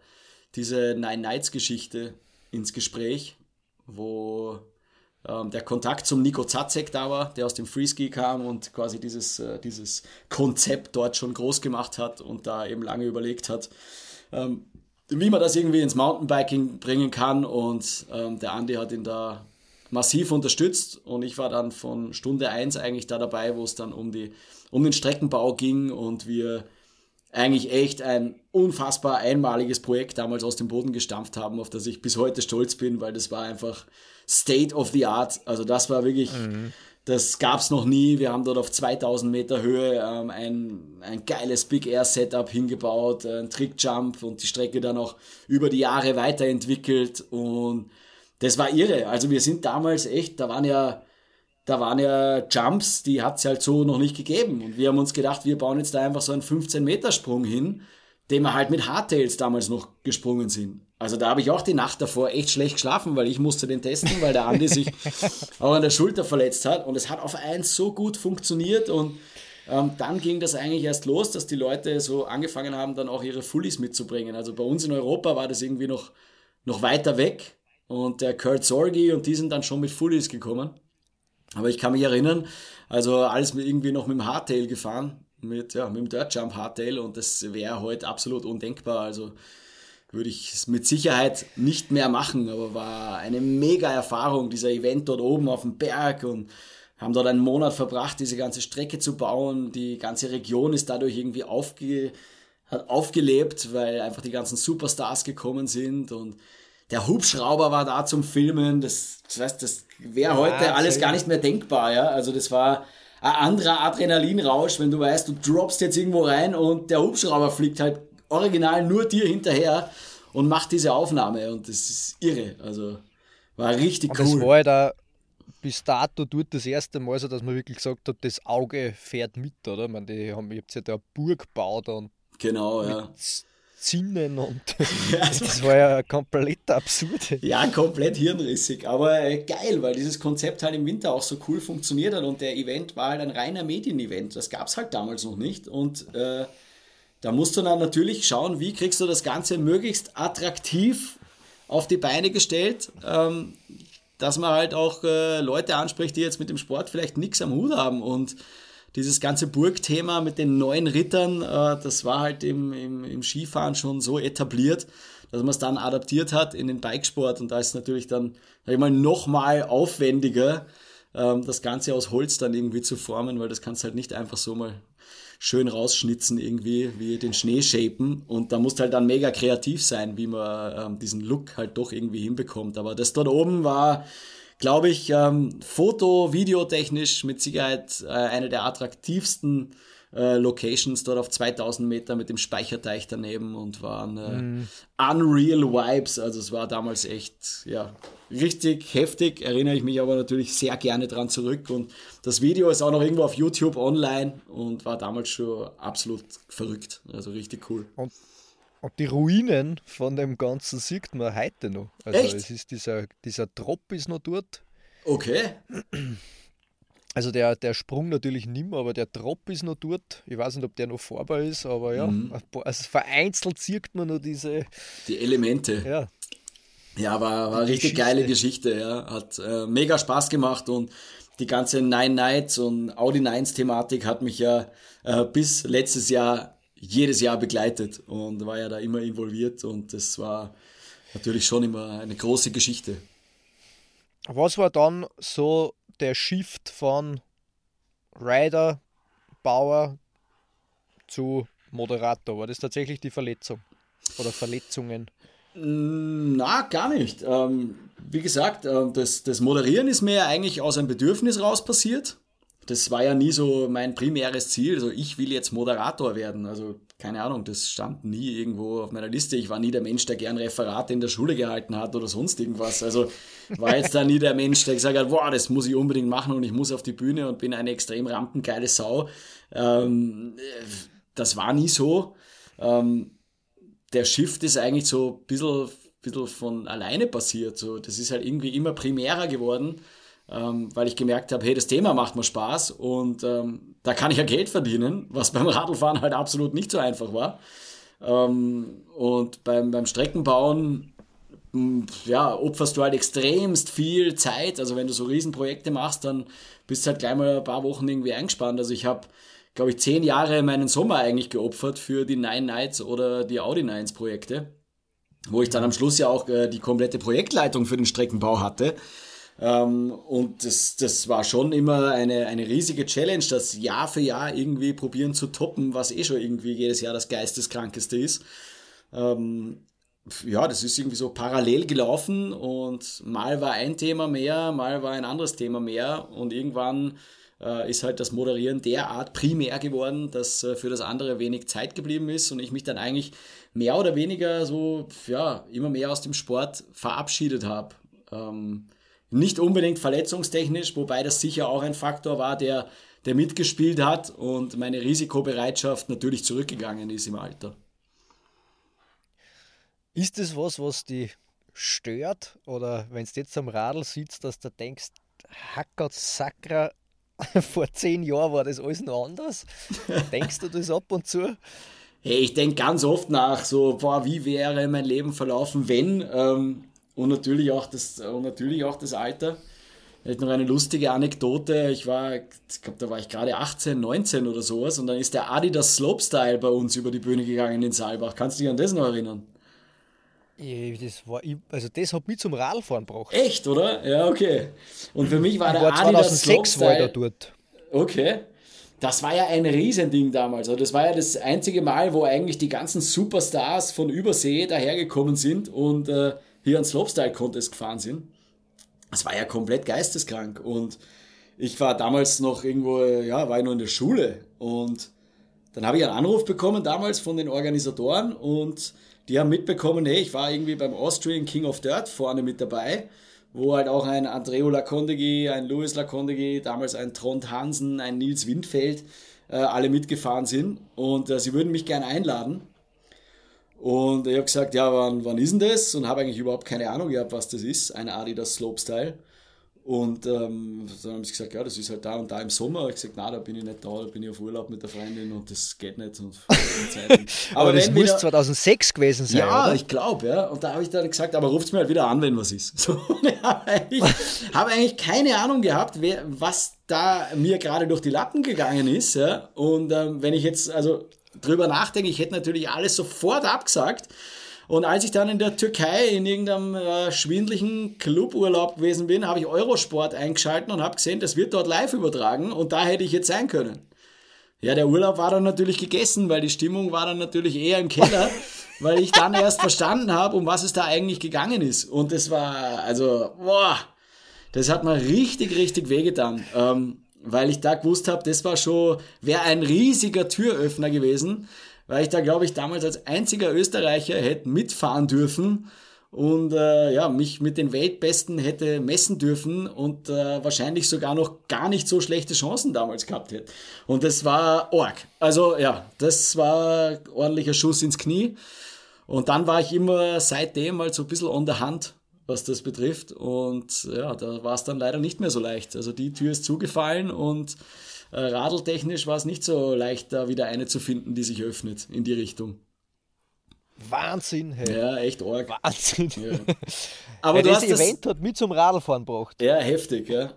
diese Nine Nights Geschichte ins Gespräch, wo ähm, der Kontakt zum Nico Zacek da war, der aus dem Freeski kam und quasi dieses, äh, dieses Konzept dort schon groß gemacht hat und da eben lange überlegt hat, ähm, wie man das irgendwie ins Mountainbiking bringen kann. Und ähm, der Andi hat ihn da massiv unterstützt und ich war dann von Stunde 1 eigentlich da dabei, wo es dann um, die, um den Streckenbau ging und wir eigentlich echt ein unfassbar einmaliges Projekt damals aus dem Boden gestampft haben, auf das ich bis heute stolz bin, weil das war einfach State of the Art. Also das war wirklich, mhm. das gab es noch nie. Wir haben dort auf 2000 Meter Höhe ähm, ein, ein geiles Big Air Setup hingebaut, ein Trickjump und die Strecke dann auch über die Jahre weiterentwickelt und das war irre. Also wir sind damals echt, da waren ja, da waren ja Jumps, die hat es halt so noch nicht gegeben. Und wir haben uns gedacht, wir bauen jetzt da einfach so einen 15-Meter-Sprung hin, den wir halt mit Hardtails damals noch gesprungen sind. Also da habe ich auch die Nacht davor echt schlecht geschlafen, weil ich musste den testen, weil der Andi sich *laughs* auch an der Schulter verletzt hat. Und es hat auf eins so gut funktioniert und ähm, dann ging das eigentlich erst los, dass die Leute so angefangen haben, dann auch ihre Fullies mitzubringen. Also bei uns in Europa war das irgendwie noch, noch weiter weg. Und der Kurt Sorgi und die sind dann schon mit Fullies gekommen. Aber ich kann mich erinnern, also alles mit irgendwie noch mit dem Hardtail gefahren, mit, ja, mit dem Dirt Jump Hardtail und das wäre heute absolut undenkbar. Also würde ich es mit Sicherheit nicht mehr machen, aber war eine mega Erfahrung, dieser Event dort oben auf dem Berg und haben dort einen Monat verbracht, diese ganze Strecke zu bauen. Die ganze Region ist dadurch irgendwie aufge, hat aufgelebt, weil einfach die ganzen Superstars gekommen sind und der Hubschrauber war da zum Filmen. Das, das heißt, das wäre ja, heute alles gar nicht mehr denkbar. Ja? Also das war ein anderer Adrenalinrausch, wenn du weißt, du droppst jetzt irgendwo rein und der Hubschrauber fliegt halt original nur dir hinterher und macht diese Aufnahme und das ist irre. Also war richtig und cool. Das war ja da bis dato dort das erste Mal so, dass man wirklich gesagt hat, das Auge fährt mit, oder? Man, die haben, ich ja da eine Burg gebaut und genau, ja. Zinnen und *laughs* das war ja komplett absurd. Ja, komplett hirnrissig, aber äh, geil, weil dieses Konzept halt im Winter auch so cool funktioniert hat und der Event war halt ein reiner Medienevent. Das gab es halt damals noch nicht und äh, da musst du dann natürlich schauen, wie kriegst du das Ganze möglichst attraktiv auf die Beine gestellt, ähm, dass man halt auch äh, Leute anspricht, die jetzt mit dem Sport vielleicht nichts am Hut haben und dieses ganze Burgthema mit den neuen Rittern, äh, das war halt im, im, im Skifahren schon so etabliert, dass man es dann adaptiert hat in den Bikesport und da ist natürlich dann, sag ich mal, nochmal aufwendiger, ähm, das Ganze aus Holz dann irgendwie zu formen, weil das kannst halt nicht einfach so mal schön rausschnitzen irgendwie, wie den Schnee shapen und da musst halt dann mega kreativ sein, wie man ähm, diesen Look halt doch irgendwie hinbekommt. Aber das dort oben war glaube ich, ähm, Foto, Videotechnisch mit Sicherheit äh, eine der attraktivsten äh, Locations dort auf 2000 Meter mit dem Speicherteich daneben und waren äh, mm. unreal Vibes. Also es war damals echt, ja, richtig heftig. Erinnere ich mich aber natürlich sehr gerne dran zurück und das Video ist auch noch irgendwo auf YouTube online und war damals schon absolut verrückt. Also richtig cool. Und und die Ruinen von dem Ganzen sieht man heute noch. Also Echt? es ist dieser, dieser Trop ist noch dort. Okay. Also der, der Sprung natürlich nimmer, aber der Trop ist noch dort. Ich weiß nicht, ob der noch fahrbar ist, aber ja, mhm. also vereinzelt sieht man nur diese. Die Elemente. Ja. Ja, war, war eine richtig Geschichte. geile Geschichte, ja. Hat äh, mega Spaß gemacht und die ganze Nine Nights und Audi Nines Thematik hat mich ja äh, bis letztes Jahr jedes Jahr begleitet und war ja da immer involviert und das war natürlich schon immer eine große Geschichte. Was war dann so der Shift von Rider, Bauer zu Moderator? War das tatsächlich die Verletzung oder Verletzungen? Mm, na, gar nicht. Ähm, wie gesagt, äh, das, das Moderieren ist mir eigentlich aus einem Bedürfnis raus passiert das war ja nie so mein primäres Ziel. Also ich will jetzt Moderator werden. Also keine Ahnung, das stand nie irgendwo auf meiner Liste. Ich war nie der Mensch, der gern Referate in der Schule gehalten hat oder sonst irgendwas. Also war jetzt da nie der Mensch, der gesagt hat, boah, das muss ich unbedingt machen und ich muss auf die Bühne und bin eine extrem rampengeile Sau. Ähm, das war nie so. Ähm, der Shift ist eigentlich so ein bisschen, bisschen von alleine passiert. So, das ist halt irgendwie immer primärer geworden ähm, weil ich gemerkt habe, hey, das Thema macht mir Spaß und ähm, da kann ich ja Geld verdienen, *laughs* was beim Radlfahren halt absolut nicht so einfach war. Ähm, und beim, beim Streckenbauen, ja, opferst du halt extremst viel Zeit. Also wenn du so Riesenprojekte machst, dann bist du halt gleich mal ein paar Wochen irgendwie eingespannt. Also ich habe, glaube ich, zehn Jahre meinen Sommer eigentlich geopfert für die Nine Nights oder die Audi Nines Projekte, wo ich dann am Schluss ja auch äh, die komplette Projektleitung für den Streckenbau hatte. Ähm, und das, das war schon immer eine, eine riesige Challenge, das Jahr für Jahr irgendwie probieren zu toppen, was eh schon irgendwie jedes Jahr das Geisteskrankeste ist. Ähm, ja, das ist irgendwie so parallel gelaufen und mal war ein Thema mehr, mal war ein anderes Thema mehr und irgendwann äh, ist halt das Moderieren derart primär geworden, dass äh, für das andere wenig Zeit geblieben ist und ich mich dann eigentlich mehr oder weniger so, ja, immer mehr aus dem Sport verabschiedet habe. Ähm, nicht unbedingt verletzungstechnisch, wobei das sicher auch ein Faktor war, der, der mitgespielt hat und meine Risikobereitschaft natürlich zurückgegangen ist im Alter. Ist das was, was dich stört? Oder wenn du jetzt am Radl sitzt, dass du denkst, Hackert Sakra, *laughs* vor zehn Jahren war das alles noch anders? Denkst du das ab und zu? Hey, ich denke ganz oft nach, so, boah, wie wäre mein Leben verlaufen, wenn? Ähm, und natürlich auch das, und natürlich auch das Alter. Vielleicht noch eine lustige Anekdote. Ich war, ich glaube, da war ich gerade 18, 19 oder sowas und dann ist der Adidas Slopestyle bei uns über die Bühne gegangen in Saalbach. Kannst du dich an das noch erinnern? Das war, also das hat mich zum Radfahren gebracht. Echt, oder? Ja, okay. Und für mich war ich der war Adidas 2006 Slopestyle. War dort. Okay. Das war ja ein Riesending damals. Also das war ja das einzige Mal, wo eigentlich die ganzen Superstars von Übersee dahergekommen sind und äh, hier an Slopestyle-Contest gefahren sind. Das war ja komplett geisteskrank. Und ich war damals noch irgendwo, ja, war ich noch in der Schule. Und dann habe ich einen Anruf bekommen damals von den Organisatoren und die haben mitbekommen, hey, ich war irgendwie beim Austrian King of Dirt vorne mit dabei, wo halt auch ein Andreo Lacondegui, ein Louis Lacondegui, damals ein Trond Hansen, ein Nils Windfeld, äh, alle mitgefahren sind. Und äh, sie würden mich gerne einladen. Und ich habe gesagt, ja, wann, wann ist denn das? Und habe eigentlich überhaupt keine Ahnung gehabt, was das ist, ein Adidas Slopestyle. Und ähm, dann haben sie gesagt, ja, das ist halt da und da im Sommer. Ich habe gesagt, na, da bin ich nicht da, da bin ich auf Urlaub mit der Freundin und das geht nicht. Und *laughs* aber, aber das muss wieder, 2006 gewesen sein. Ja, oder? ich glaube, ja. Und da habe ich dann gesagt, aber ruft es mir halt wieder an, wenn was ist. *laughs* So, ich habe eigentlich, hab eigentlich keine Ahnung gehabt, wer, was da mir gerade durch die Lappen gegangen ist. Ja. Und ähm, wenn ich jetzt, also drüber nachdenke, ich hätte natürlich alles sofort abgesagt. Und als ich dann in der Türkei in irgendeinem äh, schwindlichen Cluburlaub gewesen bin, habe ich Eurosport eingeschalten und habe gesehen, das wird dort live übertragen und da hätte ich jetzt sein können. Ja, der Urlaub war dann natürlich gegessen, weil die Stimmung war dann natürlich eher im Keller, *laughs* weil ich dann erst verstanden habe, um was es da eigentlich gegangen ist. Und das war, also, boah, das hat mir richtig, richtig wehgetan. Ähm, weil ich da gewusst habe, das war schon, wäre ein riesiger Türöffner gewesen, weil ich da, glaube ich, damals als einziger Österreicher hätte mitfahren dürfen und äh, ja, mich mit den Weltbesten hätte messen dürfen und äh, wahrscheinlich sogar noch gar nicht so schlechte Chancen damals gehabt hätte. Und das war arg. Also ja, das war ordentlicher Schuss ins Knie. Und dann war ich immer seitdem mal so ein bisschen on the hand was das betrifft. Und ja, da war es dann leider nicht mehr so leicht. Also die Tür ist zugefallen und äh, radeltechnisch war es nicht so leicht, da wieder eine zu finden, die sich öffnet in die Richtung. Wahnsinn, hey. Ja, echt arg. Wahnsinn. Ja. *laughs* Aber ja, das Event hat mich zum Radlfahren gebracht. Ja, heftig, ja.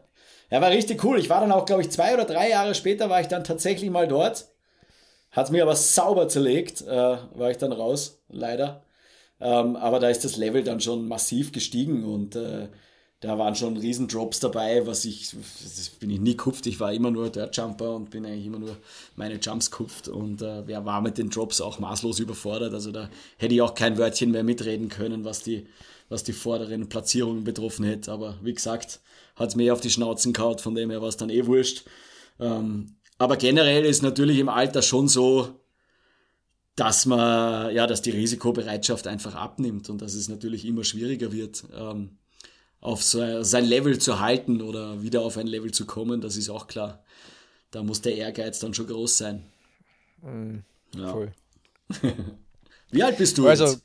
Ja, war richtig cool. Ich war dann auch, glaube ich, zwei oder drei Jahre später war ich dann tatsächlich mal dort. Hat mir aber sauber zerlegt, äh, war ich dann raus, leider. Ähm, aber da ist das Level dann schon massiv gestiegen und äh, da waren schon Riesendrops dabei, was ich, das bin ich nie kupft, ich war immer nur der Jumper und bin eigentlich immer nur meine Jumps kupft und äh, wer war mit den Drops auch maßlos überfordert, also da hätte ich auch kein Wörtchen mehr mitreden können, was die, was die vorderen Platzierungen betroffen hätte, aber wie gesagt, hat es mir auf die Schnauzen gehauen, von dem her war es dann eh wurscht. Ähm, aber generell ist natürlich im Alter schon so, dass man, ja, dass die Risikobereitschaft einfach abnimmt und dass es natürlich immer schwieriger wird, ähm, auf so, sein Level zu halten oder wieder auf ein Level zu kommen, das ist auch klar. Da muss der Ehrgeiz dann schon groß sein. Mhm, ja. Voll. *laughs* Wie alt bist du also, jetzt?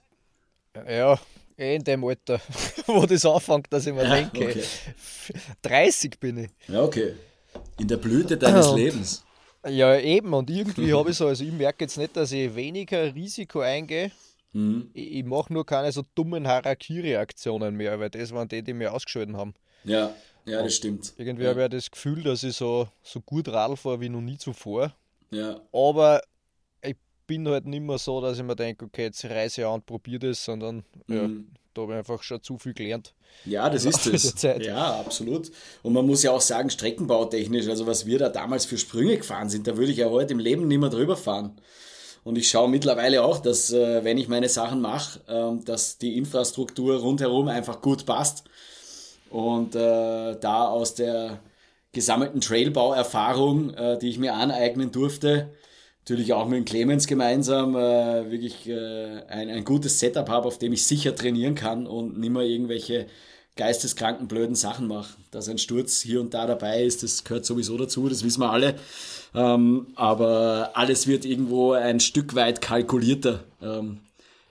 Ja, eh in dem Alter, *laughs* wo das anfängt, dass ich mir ja, denke. Okay. 30 bin ich. Ja, okay. In der Blüte deines Lebens. Ja, eben. Und irgendwie habe ich so, also ich merke jetzt nicht, dass ich weniger Risiko eingehe. Mhm. Ich, ich mache nur keine so dummen Harakiri-Aktionen mehr, weil das waren die, die mir ausgeschalten haben. Ja, ja, das stimmt. Irgendwie ja. habe ich ja das Gefühl, dass ich so, so gut Radl fahre wie noch nie zuvor. Ja. Aber bin halt nicht mehr so, dass ich mir denke, okay, jetzt reise ich an und probiere das, sondern mhm. ja, da habe ich einfach schon zu viel gelernt. Ja, das ist es. Ja, absolut. Und man muss ja auch sagen, streckenbautechnisch, also was wir da damals für Sprünge gefahren sind, da würde ich ja heute im Leben nicht mehr drüber fahren. Und ich schaue mittlerweile auch, dass äh, wenn ich meine Sachen mache, äh, dass die Infrastruktur rundherum einfach gut passt. Und äh, da aus der gesammelten Trailbauerfahrung, äh, die ich mir aneignen durfte, natürlich auch mit dem Clemens gemeinsam äh, wirklich äh, ein, ein gutes Setup habe, auf dem ich sicher trainieren kann und nicht mehr irgendwelche geisteskranken, blöden Sachen mache. Dass ein Sturz hier und da dabei ist, das gehört sowieso dazu, das wissen wir alle. Ähm, aber alles wird irgendwo ein Stück weit kalkulierter. Ähm,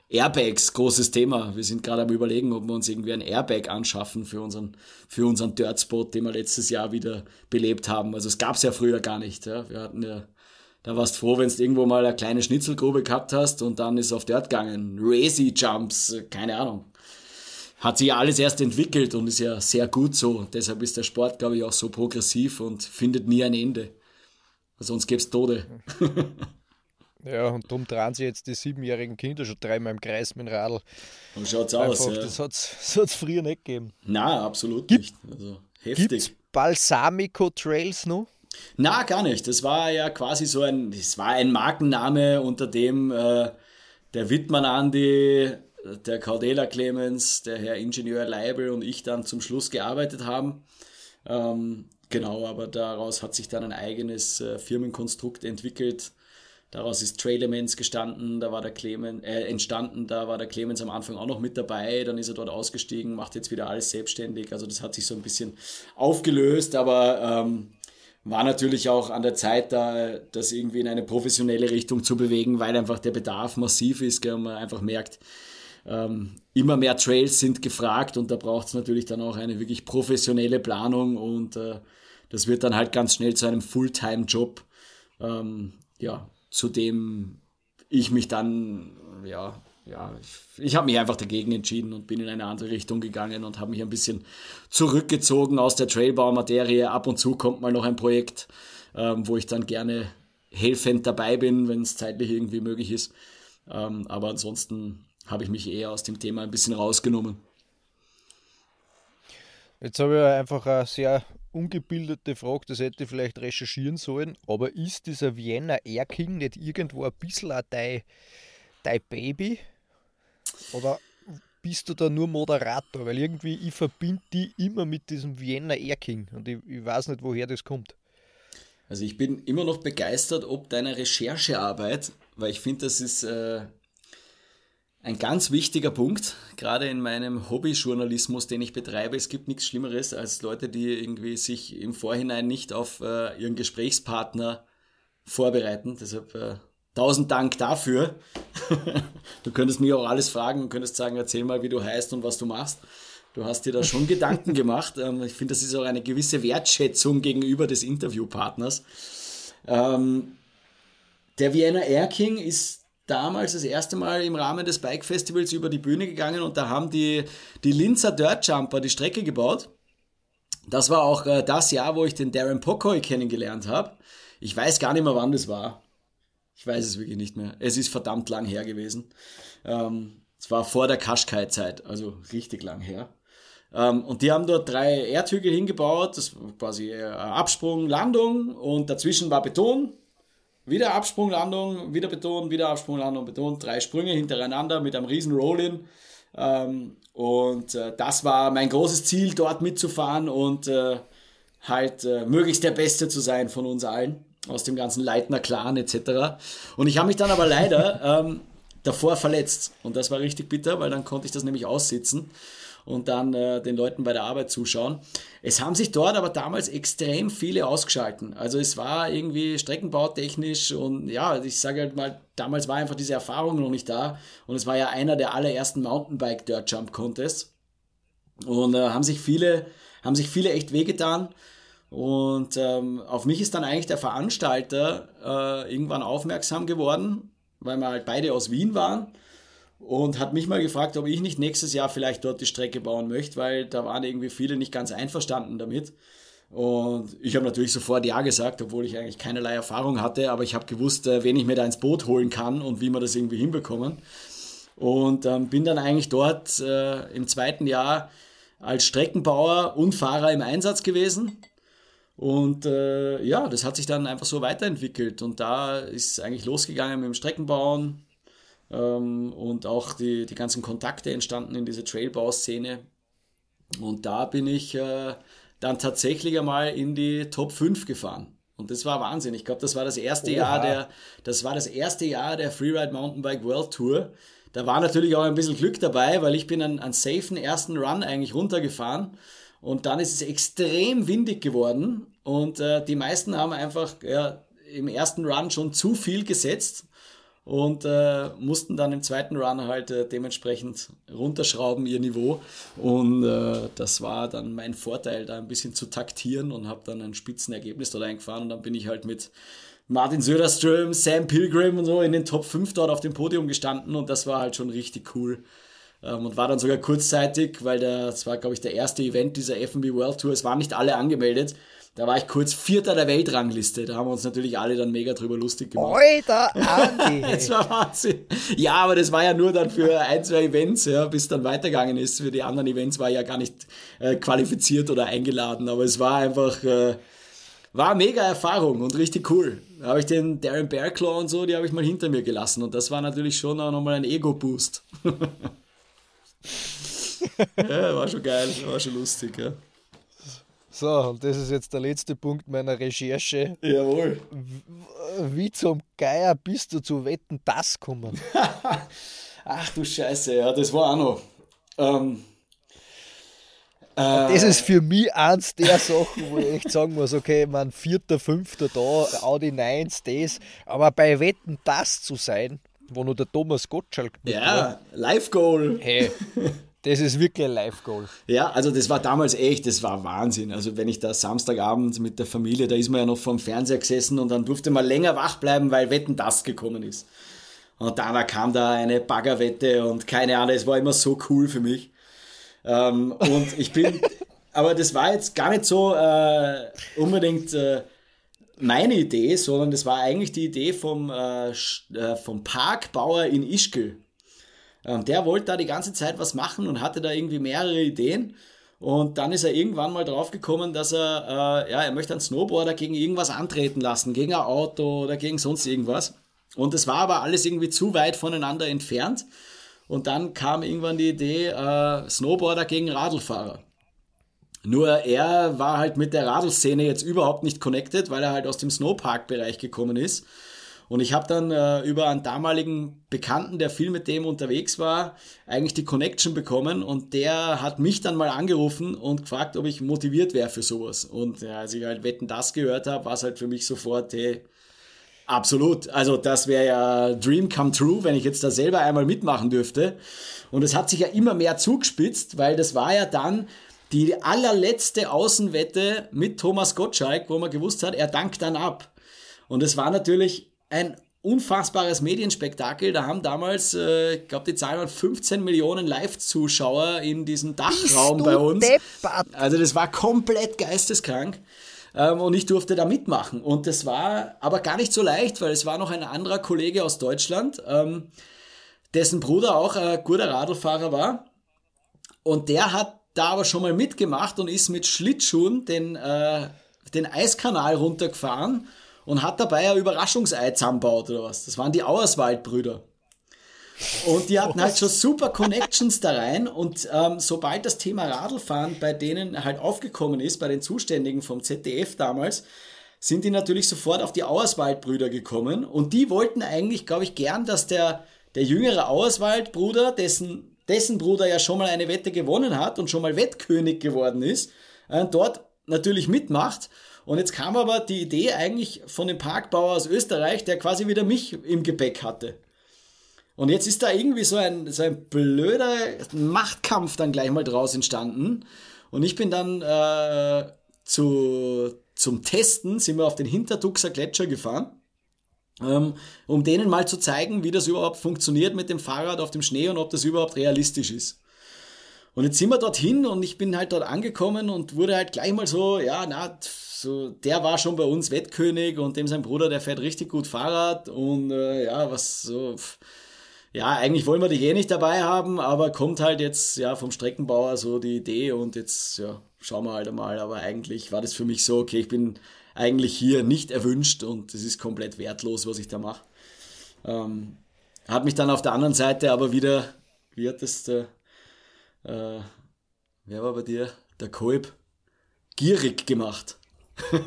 Airbags, großes Thema. Wir sind gerade am überlegen, ob wir uns irgendwie ein Airbag anschaffen für unseren, für unseren Dirtspot, den wir letztes Jahr wieder belebt haben. Also es gab es ja früher gar nicht. Ja. Wir hatten ja, da warst froh, wenn du irgendwo mal eine kleine Schnitzelgrube gehabt hast und dann ist auf Dirt gegangen. Racy Jumps, keine Ahnung. Hat sich ja alles erst entwickelt und ist ja sehr gut so. Deshalb ist der Sport, glaube ich, auch so progressiv und findet nie ein Ende. Sonst gäbe es Tode. *laughs* Ja, und darum drehen sich jetzt die siebenjährigen Kinder schon dreimal im Kreis mit dem Radl. Und schaut's aus. Ja. Das hat es *laughs* früher nicht gegeben. Na, absolut Gibt, nicht. Also, heftig. Gibt's Balsamico-Trails noch? Na, gar nicht. Das war ja quasi so ein, das war ein Markenname, unter dem äh, der Wittmann Andi, der Caudela Clemens, der Herr Ingenieur Leibel und ich dann zum Schluss gearbeitet haben. Ähm, genau, aber daraus hat sich dann ein eigenes äh, Firmenkonstrukt entwickelt Daraus ist Trailements gestanden, da war der Clemens, äh, entstanden, da war der Clemens am Anfang auch noch mit dabei, dann ist er dort ausgestiegen, macht jetzt wieder alles selbstständig. Also das hat sich so ein bisschen aufgelöst, aber ähm, war natürlich auch an der Zeit da, das irgendwie in eine professionelle Richtung zu bewegen, weil einfach der Bedarf massiv ist, gell, und man einfach merkt, ähm, immer mehr Trails sind gefragt und da braucht es natürlich dann auch eine wirklich professionelle Planung und äh, das wird dann halt ganz schnell zu einem Fulltime-Job. Ähm, ja, zu dem ich mich dann, ja, ja, ich, ich habe mich einfach dagegen entschieden und bin in eine andere Richtung gegangen und habe mich ein bisschen zurückgezogen aus der Trailbaumaterie. Ab und zu kommt mal noch ein Projekt, ähm, wo ich dann gerne helfend dabei bin, wenn es zeitlich irgendwie möglich ist. Ähm, aber ansonsten habe ich mich eher aus dem Thema ein bisschen rausgenommen. Jetzt habe ich einfach eine sehr ungebildete Frage, das hätte ich vielleicht recherchieren sollen, aber ist dieser Vienna Air King nicht irgendwo ein bisschen dein, dein Baby? Oder bist du da nur Moderator? Weil irgendwie ich verbinde die immer mit diesem Vienna Air King und ich, ich weiß nicht, woher das kommt. Also ich bin immer noch begeistert ob deiner Recherchearbeit, weil ich finde, das ist äh, ein ganz wichtiger Punkt, gerade in meinem Hobbyjournalismus, den ich betreibe. Es gibt nichts Schlimmeres als Leute, die irgendwie sich im Vorhinein nicht auf äh, ihren Gesprächspartner vorbereiten. Deshalb äh, tausend Dank dafür. *laughs* du könntest mir auch alles fragen und könntest sagen, erzähl mal, wie du heißt und was du machst. Du hast dir da schon *laughs* Gedanken gemacht. Ähm, ich finde, das ist auch eine gewisse Wertschätzung gegenüber des Interviewpartners. Ähm, der Vienna Air King ist damals das erste Mal im Rahmen des Bike Festivals über die Bühne gegangen und da haben die, die Linzer Dirt Jumper die Strecke gebaut. Das war auch äh, das Jahr, wo ich den Darren Pocoy kennengelernt habe. Ich weiß gar nicht mehr, wann das war. Ich weiß es wirklich nicht mehr. Es ist verdammt lang her gewesen. Ähm, es war vor der Kaschkai-Zeit, also richtig lang her. Ähm, und die haben dort drei Erdhügel hingebaut. Das war quasi äh, Absprung, Landung und dazwischen war Beton wieder Absprung, Landung, wieder Beton, wieder Absprung, Landung, Beton. Drei Sprünge hintereinander mit einem riesen Roll-In. Ähm, und äh, das war mein großes Ziel, dort mitzufahren und äh, halt äh, möglichst der Beste zu sein von uns allen, aus dem ganzen Leitner Clan etc. Und ich habe mich dann aber leider *laughs* ähm, davor verletzt. Und das war richtig bitter, weil dann konnte ich das nämlich aussitzen und dann äh, den Leuten bei der Arbeit zuschauen. Es haben sich dort aber damals extrem viele ausgeschalten. Also es war irgendwie streckenbautechnisch und ja, ich sage halt mal, damals war einfach diese Erfahrung noch nicht da und es war ja einer der allerersten Mountainbike Dirt Jump Contests und äh, haben sich viele haben sich viele echt wehgetan Und ähm, auf mich ist dann eigentlich der Veranstalter äh, irgendwann aufmerksam geworden, weil wir halt beide aus Wien waren und hat mich mal gefragt, ob ich nicht nächstes Jahr vielleicht dort die Strecke bauen möchte, weil da waren irgendwie viele nicht ganz einverstanden damit. Und ich habe natürlich sofort Ja gesagt, obwohl ich eigentlich keinerlei Erfahrung hatte, aber ich habe gewusst, äh, wen ich mir da ins Boot holen kann und wie wir das irgendwie hinbekommen. Und ähm, bin dann eigentlich dort äh, im zweiten Jahr als Streckenbauer und Fahrer im Einsatz gewesen. Und äh, ja, das hat sich dann einfach so weiterentwickelt. Und da ist eigentlich losgegangen mit dem Streckenbauen ähm, und auch die, die ganzen Kontakte entstanden in diese Trailbauszene. Und da bin ich äh, dann tatsächlich einmal in die Top 5 gefahren. Und das war Wahnsinn. Ich glaube, das war das erste Oha. Jahr der, das war das erste Jahr der Freeride Mountainbike World Tour. Da war natürlich auch ein bisschen Glück dabei, weil ich bin einen, einen safen ersten Run eigentlich runtergefahren. Und dann ist es extrem windig geworden. Und äh, die meisten haben einfach ja, im ersten Run schon zu viel gesetzt und äh, mussten dann im zweiten Run halt äh, dementsprechend runterschrauben ihr Niveau und äh, das war dann mein Vorteil, da ein bisschen zu taktieren und habe dann ein Spitzenergebnis dort eingefahren und dann bin ich halt mit Martin Söderström, Sam Pilgrim und so in den Top 5 dort auf dem Podium gestanden und das war halt schon richtig cool. Ähm, und war dann sogar kurzzeitig, weil das war, glaube ich, der erste Event dieser FB World Tour. Es waren nicht alle angemeldet. Da war ich kurz Vierter der Weltrangliste. Da haben wir uns natürlich alle dann mega drüber lustig gemacht. Alter, Andi! *laughs* das war Wahnsinn. Ja, aber das war ja nur dann für ein, zwei Events, ja, bis dann weitergegangen ist. Für die anderen Events war ich ja gar nicht äh, qualifiziert oder eingeladen. Aber es war einfach, äh, war mega Erfahrung und richtig cool. Da habe ich den Darren Bearclaw und so, die habe ich mal hinter mir gelassen. Und das war natürlich schon auch nochmal ein Ego-Boost. *laughs* ja, war schon geil, war schon lustig, ja. So, und das ist jetzt der letzte Punkt meiner Recherche. Jawohl. Wie zum Geier bist du zu Wetten das kommen? *laughs* Ach du Scheiße, ja, das war auch noch. Ähm, äh, das ist für mich eins der Sachen, wo ich echt sagen muss, okay, man vierter, fünfter da, Audi 9, das, aber bei Wetten das zu sein, wo nur der Thomas Gottschalk Ja, Live-Goal. Hey, *laughs* das ist wirklich ein Live-Goal. Ja, also das war damals echt, das war Wahnsinn. Also wenn ich da Samstagabend mit der Familie, da ist man ja noch vorm Fernseher gesessen und dann durfte man länger wach bleiben, weil Wetten das gekommen ist. Und dann kam da eine Baggerwette und keine Ahnung, es war immer so cool für mich. Ähm, und ich bin, *laughs* aber das war jetzt gar nicht so äh, unbedingt äh, meine Idee, sondern das war eigentlich die Idee vom, äh, äh vom Parkbauer in Ischgl. Der wollte da die ganze Zeit was machen und hatte da irgendwie mehrere Ideen. Und dann ist er irgendwann mal drauf gekommen, dass er, äh, ja, er möchte einen Snowboarder gegen irgendwas antreten lassen, gegen ein Auto oder gegen sonst irgendwas. Und es war aber alles irgendwie zu weit voneinander entfernt. Und dann kam irgendwann die Idee, äh, Snowboarder gegen Radlfahrer. Nur er war halt mit der Radelszene jetzt überhaupt nicht connected, weil er halt aus dem Snowpark-Bereich gekommen ist. Und ich habe dann äh, über einen damaligen Bekannten, der viel mit dem unterwegs war, eigentlich die Connection bekommen und der hat mich dann mal angerufen und gefragt, ob ich motiviert wäre für sowas. Und ja, als ich halt Wetten das gehört habe, war es halt für mich sofort, hey, absolut. Also das wäre ja Dream come true, wenn ich jetzt da selber einmal mitmachen dürfte. Und es hat sich ja immer mehr zugespitzt, weil das war ja dann die allerletzte Außenwette mit Thomas Gottschalk, wo man gewusst hat, er dankt dann ab. Und es war natürlich ein unfassbares Medienspektakel. Da haben damals, äh, ich glaube, die Zahl waren 15 Millionen Live-Zuschauer in diesem Dachraum bei uns. Deppert. Also das war komplett geisteskrank. Ähm, und ich durfte da mitmachen. Und das war aber gar nicht so leicht, weil es war noch ein anderer Kollege aus Deutschland, ähm, dessen Bruder auch ein guter Radlfahrer war. Und der hat da aber schon mal mitgemacht und ist mit Schlittschuhen den, äh, den Eiskanal runtergefahren und hat dabei ein Überraschungsei zusammengebaut oder was. Das waren die Auerswald-Brüder. Und die hatten halt schon super Connections da rein. Und ähm, sobald das Thema Radlfahren bei denen halt aufgekommen ist, bei den Zuständigen vom ZDF damals, sind die natürlich sofort auf die Auerswald-Brüder gekommen. Und die wollten eigentlich, glaube ich, gern, dass der, der jüngere Auerswald-Bruder, dessen, dessen Bruder ja schon mal eine Wette gewonnen hat und schon mal Wettkönig geworden ist, äh, dort natürlich mitmacht. Und jetzt kam aber die Idee eigentlich von dem Parkbauer aus Österreich, der quasi wieder mich im Gepäck hatte. Und jetzt ist da irgendwie so ein, so ein blöder Machtkampf dann gleich mal draus entstanden. Und ich bin dann äh, zu, zum Testen sind wir auf den Hintertuxer Gletscher gefahren, ähm, um denen mal zu zeigen, wie das überhaupt funktioniert mit dem Fahrrad auf dem Schnee und ob das überhaupt realistisch ist. Und jetzt sind wir dorthin und ich bin halt dort angekommen und wurde halt gleich mal so, ja, na, so, der war schon bei uns Wettkönig und dem sein Bruder, der fährt richtig gut Fahrrad und äh, ja, was so, ja, eigentlich wollen wir dich eh nicht dabei haben, aber kommt halt jetzt ja vom Streckenbauer so die Idee und jetzt, ja, schauen wir halt einmal. Aber eigentlich war das für mich so, okay, ich bin eigentlich hier nicht erwünscht und es ist komplett wertlos, was ich da mache. Ähm, hat mich dann auf der anderen Seite aber wieder, wie hat das der, äh, wer war bei dir? Der Kolb, gierig gemacht. *laughs*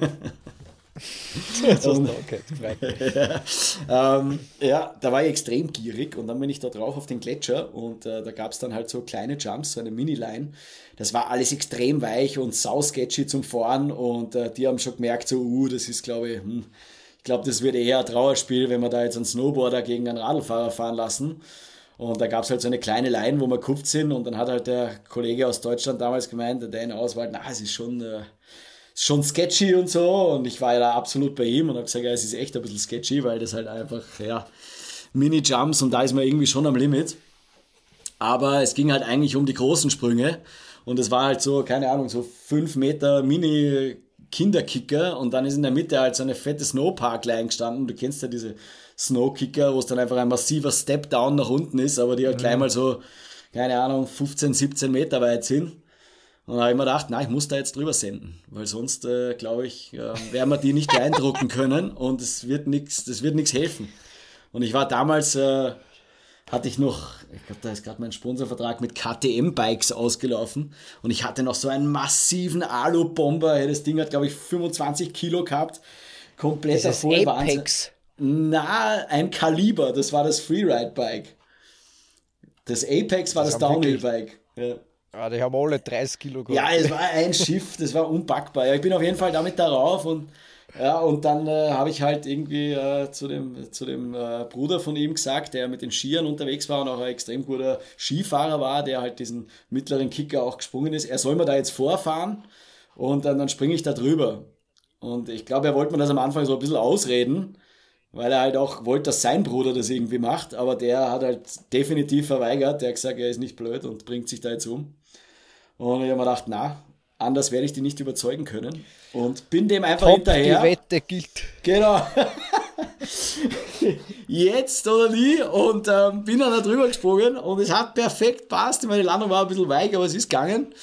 das und, okay, *laughs* ja, ähm, ja, da war ich extrem gierig und dann bin ich da drauf auf den Gletscher und äh, da gab es dann halt so kleine Jumps, so eine Mini-Line. Das war alles extrem weich und sau-sketchy zum Fahren und äh, die haben schon gemerkt, so, uh, das ist, glaube ich, hm, ich glaube, das wird eher ein Trauerspiel, wenn wir da jetzt einen Snowboarder gegen einen Radlfahrer fahren lassen. Und da gab es halt so eine kleine Line, wo wir kupft sind und dann hat halt der Kollege aus Deutschland damals gemeint, der Dan Auswald, na, es ist schon... Äh, schon sketchy und so. Und ich war ja da absolut bei ihm und habe gesagt, ja, es ist echt ein bisschen sketchy, weil das halt einfach, ja, Mini-Jumps und da ist man irgendwie schon am Limit. Aber es ging halt eigentlich um die großen Sprünge. Und es war halt so, keine Ahnung, so 5 Meter Mini Kinderkicker und dann ist in der Mitte halt so eine fette Snowpark-Line gestanden. Du kennst ja diese Snowkicker, wo es dann einfach ein massiver Step-Down nach unten ist, aber die halt mhm. gleich mal so, keine Ahnung, 15, 17 Meter weit sind. Und da habe ich mir gedacht, na, ich muss da jetzt drüber senden, weil sonst, äh, glaube ich, äh, werden wir die nicht beeindrucken können und es wird nichts, das wird nichts helfen. Und ich war damals, äh, hatte ich noch, ich glaube, da ist gerade mein Sponsorvertrag mit KTM-Bikes ausgelaufen und ich hatte noch so einen massiven Alu-Bomber. Das Ding hat, glaube ich, 25 Kilo gehabt. Kompletter Vollwahnsinn. Na, ein Kaliber, das war das Freeride-Bike. Das Apex war das, das Downhill-Bike. Ja. Ja, die haben alle 30 Kilo gehabt. Ja, es war ein Schiff, das war unpackbar. Ja, ich bin auf jeden Fall damit darauf und ja, und dann äh, habe ich halt irgendwie äh, zu dem, zu dem äh, Bruder von ihm gesagt, der mit den Skiern unterwegs war und auch ein extrem guter Skifahrer war, der halt diesen mittleren Kicker auch gesprungen ist. Er soll mir da jetzt vorfahren und dann, dann springe ich da drüber. Und ich glaube, er wollte mir das am Anfang so ein bisschen ausreden, weil er halt auch wollte, dass sein Bruder das irgendwie macht, aber der hat halt definitiv verweigert. Der hat gesagt, er ist nicht blöd und bringt sich da jetzt um. Und ich habe mir gedacht, na, anders werde ich die nicht überzeugen können. Und bin dem einfach Top, hinterher. Die Wette gilt. Genau. Jetzt oder nie. Und ähm, bin dann da drüber gesprungen und es hat perfekt passt. Meine Landung war ein bisschen weich, aber es ist gegangen.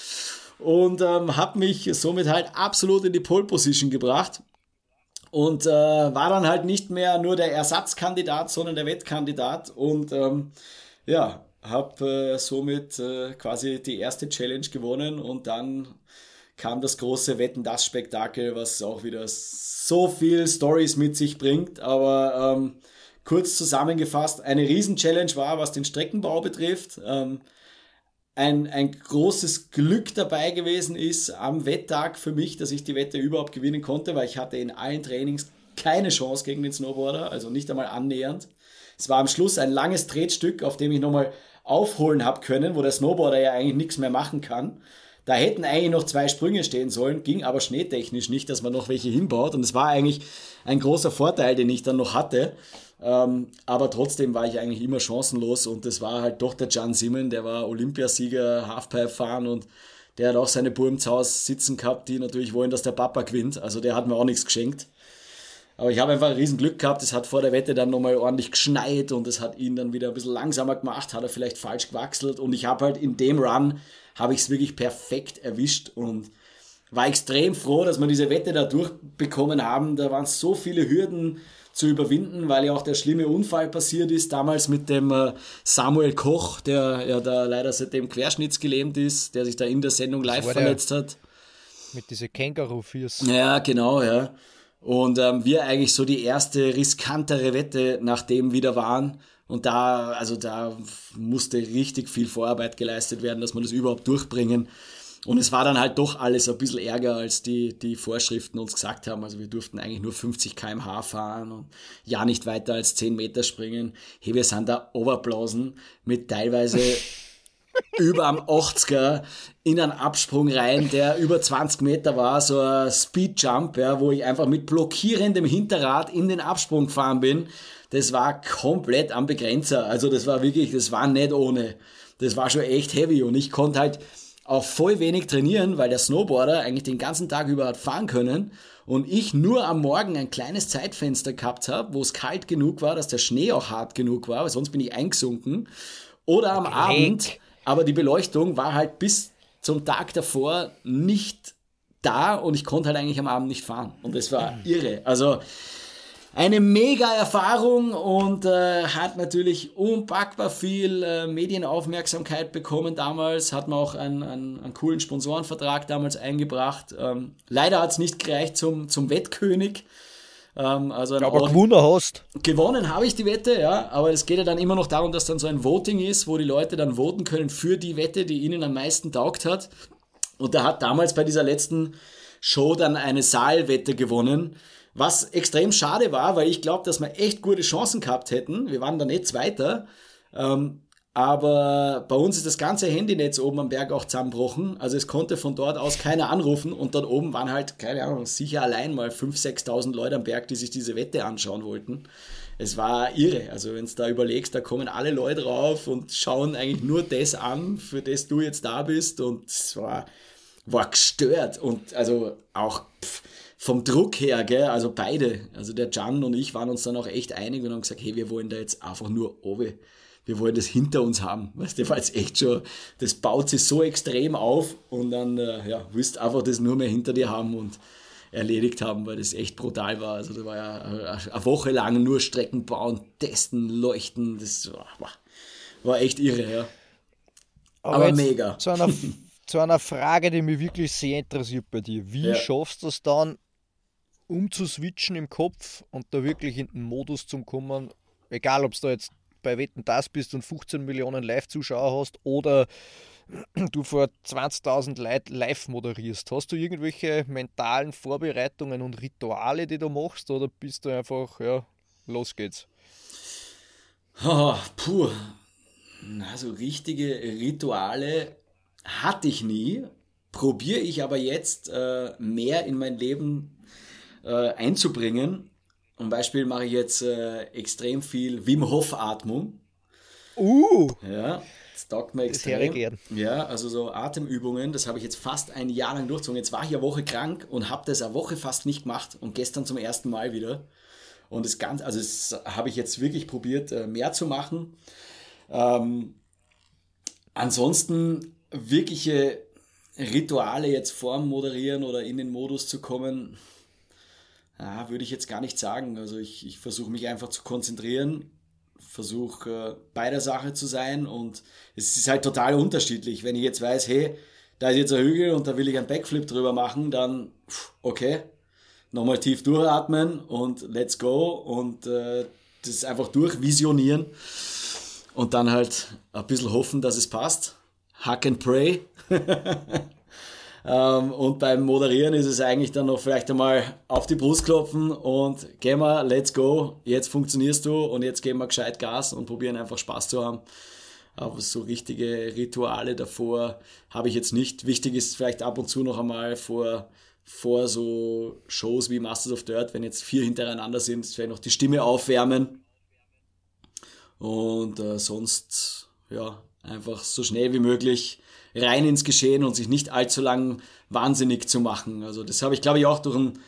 Und ähm, habe mich somit halt absolut in die Pole Position gebracht. Und äh, war dann halt nicht mehr nur der Ersatzkandidat, sondern der Wettkandidat. Und ähm, ja, habe äh, somit äh, quasi die erste Challenge gewonnen und dann kam das große Wetten das Spektakel, was auch wieder so viel Stories mit sich bringt. Aber ähm, kurz zusammengefasst, eine Riesen-Challenge war, was den Streckenbau betrifft. Ähm, ein, ein großes Glück dabei gewesen ist am Wetttag für mich, dass ich die Wette überhaupt gewinnen konnte, weil ich hatte in allen Trainings keine Chance gegen den Snowboarder, also nicht einmal annähernd. Es war am Schluss ein langes Tretstück, auf dem ich nochmal aufholen habe können, wo der Snowboarder ja eigentlich nichts mehr machen kann. Da hätten eigentlich noch zwei Sprünge stehen sollen, ging aber schneetechnisch nicht, dass man noch welche hinbaut. Und es war eigentlich ein großer Vorteil, den ich dann noch hatte. Ähm, aber trotzdem war ich eigentlich immer chancenlos und das war halt doch der John Simon, der war Olympiasieger, Halfpipe fahren und der hat auch seine Buben zu Hause sitzen gehabt, die natürlich wollen, dass der Papa gewinnt. Also der hat mir auch nichts geschenkt. Aber ich habe einfach ein riesen Glück gehabt. Es hat vor der Wette dann nochmal ordentlich geschneit und es hat ihn dann wieder ein bisschen langsamer gemacht, hat er vielleicht falsch gewachselt und ich habe halt in dem Run, habe ich es wirklich perfekt erwischt und war extrem froh, dass wir diese Wette da durchbekommen haben. Da waren so viele Hürden zu überwinden, weil ja auch der schlimme Unfall passiert ist, damals mit dem äh, Samuel Koch, der ja da leider seitdem querschnittsgelähmt ist, der sich da in der Sendung live verletzt hat. Mit diese Känguru-Fürs. Ja, genau, ja. Und ähm, wir eigentlich so die erste riskantere Wette nach dem wieder waren. Und da, also da musste richtig viel Vorarbeit geleistet werden, dass wir das überhaupt durchbringen. Und es war dann halt doch alles ein bisschen ärger, als die, die Vorschriften uns gesagt haben. Also wir durften eigentlich nur 50 km/h fahren und ja nicht weiter als 10 Meter springen. Hey, wir sind da overblasen mit teilweise *laughs* über am 80er in einen Absprung rein, der über 20 Meter war, so ein Speedjump, ja, wo ich einfach mit blockierendem Hinterrad in den Absprung gefahren bin. Das war komplett am Begrenzer. Also das war wirklich, das war nicht ohne. Das war schon echt heavy und ich konnte halt auch voll wenig trainieren, weil der Snowboarder eigentlich den ganzen Tag über hat fahren können und ich nur am Morgen ein kleines Zeitfenster gehabt habe, wo es kalt genug war, dass der Schnee auch hart genug war, weil sonst bin ich eingesunken. Oder am Abend, aber die Beleuchtung war halt bis zum Tag davor nicht da und ich konnte halt eigentlich am Abend nicht fahren. Und das war irre. Also eine mega Erfahrung und äh, hat natürlich unpackbar viel äh, Medienaufmerksamkeit bekommen damals. Hat man auch einen, einen, einen coolen Sponsorenvertrag damals eingebracht. Ähm, leider hat es nicht gereicht zum, zum Wettkönig. Ähm, also aber Ort, gewonnen hast. Gewonnen habe ich die Wette, ja, aber es geht ja dann immer noch darum, dass dann so ein Voting ist, wo die Leute dann voten können für die Wette, die ihnen am meisten taugt hat. Und da hat damals bei dieser letzten Show dann eine Saalwette gewonnen was extrem schade war, weil ich glaube, dass wir echt gute Chancen gehabt hätten. Wir waren da nicht Zweiter. Ähm, aber bei uns ist das ganze Handynetz oben am Berg auch zusammenbrochen. Also es konnte von dort aus keiner anrufen und dort oben waren halt, keine Ahnung, sicher allein mal 5.000, 6.000 Leute am Berg, die sich diese Wette anschauen wollten. Es war irre. Also wenn du da überlegst, da kommen alle Leute drauf und schauen eigentlich nur das an, für das du jetzt da bist und es war, war gestört und also auch... Pff, vom Druck her, gell, also beide, also der Jan und ich waren uns dann auch echt einig und haben gesagt, hey, wir wollen da jetzt einfach nur oben. Wir wollen das hinter uns haben. Weißt du, war jetzt echt schon, das baut sich so extrem auf und dann, äh, ja, willst einfach das nur mehr hinter dir haben und erledigt haben, weil das echt brutal war. Also da war ja eine Woche lang nur Strecken bauen, testen, leuchten, das war, war echt irre, ja. Aber, Aber mega. Zu einer, *laughs* zu einer Frage, die mich wirklich sehr interessiert bei dir. Wie ja. schaffst du es dann, umzuswitchen im Kopf und da wirklich in den Modus zu kommen, egal ob du da jetzt bei Wetten das bist und 15 Millionen Live-Zuschauer hast oder *clears throat* du vor 20.000 Leuten live moderierst. Hast du irgendwelche mentalen Vorbereitungen und Rituale, die du machst oder bist du einfach, ja, los geht's? Oh, puh. Also richtige Rituale hatte ich nie, probiere ich aber jetzt äh, mehr in mein Leben äh, einzubringen. Zum Beispiel mache ich jetzt äh, extrem viel Wim Hof Atmung. Uh! Ja, das taugt mir extrem. Ja, also so Atemübungen, das habe ich jetzt fast ein Jahr lang durchgezogen. Jetzt war ich eine Woche krank und habe das eine Woche fast nicht gemacht und gestern zum ersten Mal wieder. Und das Ganze, also das habe ich jetzt wirklich probiert, äh, mehr zu machen. Ähm, ansonsten wirkliche Rituale jetzt vorm Moderieren oder in den Modus zu kommen, ja, würde ich jetzt gar nicht sagen. Also ich, ich versuche mich einfach zu konzentrieren, versuche äh, bei der Sache zu sein und es ist halt total unterschiedlich. Wenn ich jetzt weiß, hey, da ist jetzt ein Hügel und da will ich einen Backflip drüber machen, dann okay, nochmal tief durchatmen und let's go und äh, das einfach durchvisionieren und dann halt ein bisschen hoffen, dass es passt. Hack and pray. *laughs* Ähm, und beim Moderieren ist es eigentlich dann noch vielleicht einmal auf die Brust klopfen und gehen wir, let's go, jetzt funktionierst du und jetzt geben wir gescheit Gas und probieren einfach Spaß zu haben. Aber so richtige Rituale davor habe ich jetzt nicht. Wichtig ist vielleicht ab und zu noch einmal vor, vor so Shows wie Masters of Dirt, wenn jetzt vier hintereinander sind, vielleicht noch die Stimme aufwärmen. Und äh, sonst, ja, einfach so schnell wie möglich rein ins Geschehen und sich nicht allzu lang wahnsinnig zu machen. Also das habe ich, glaube ich, auch durch einen,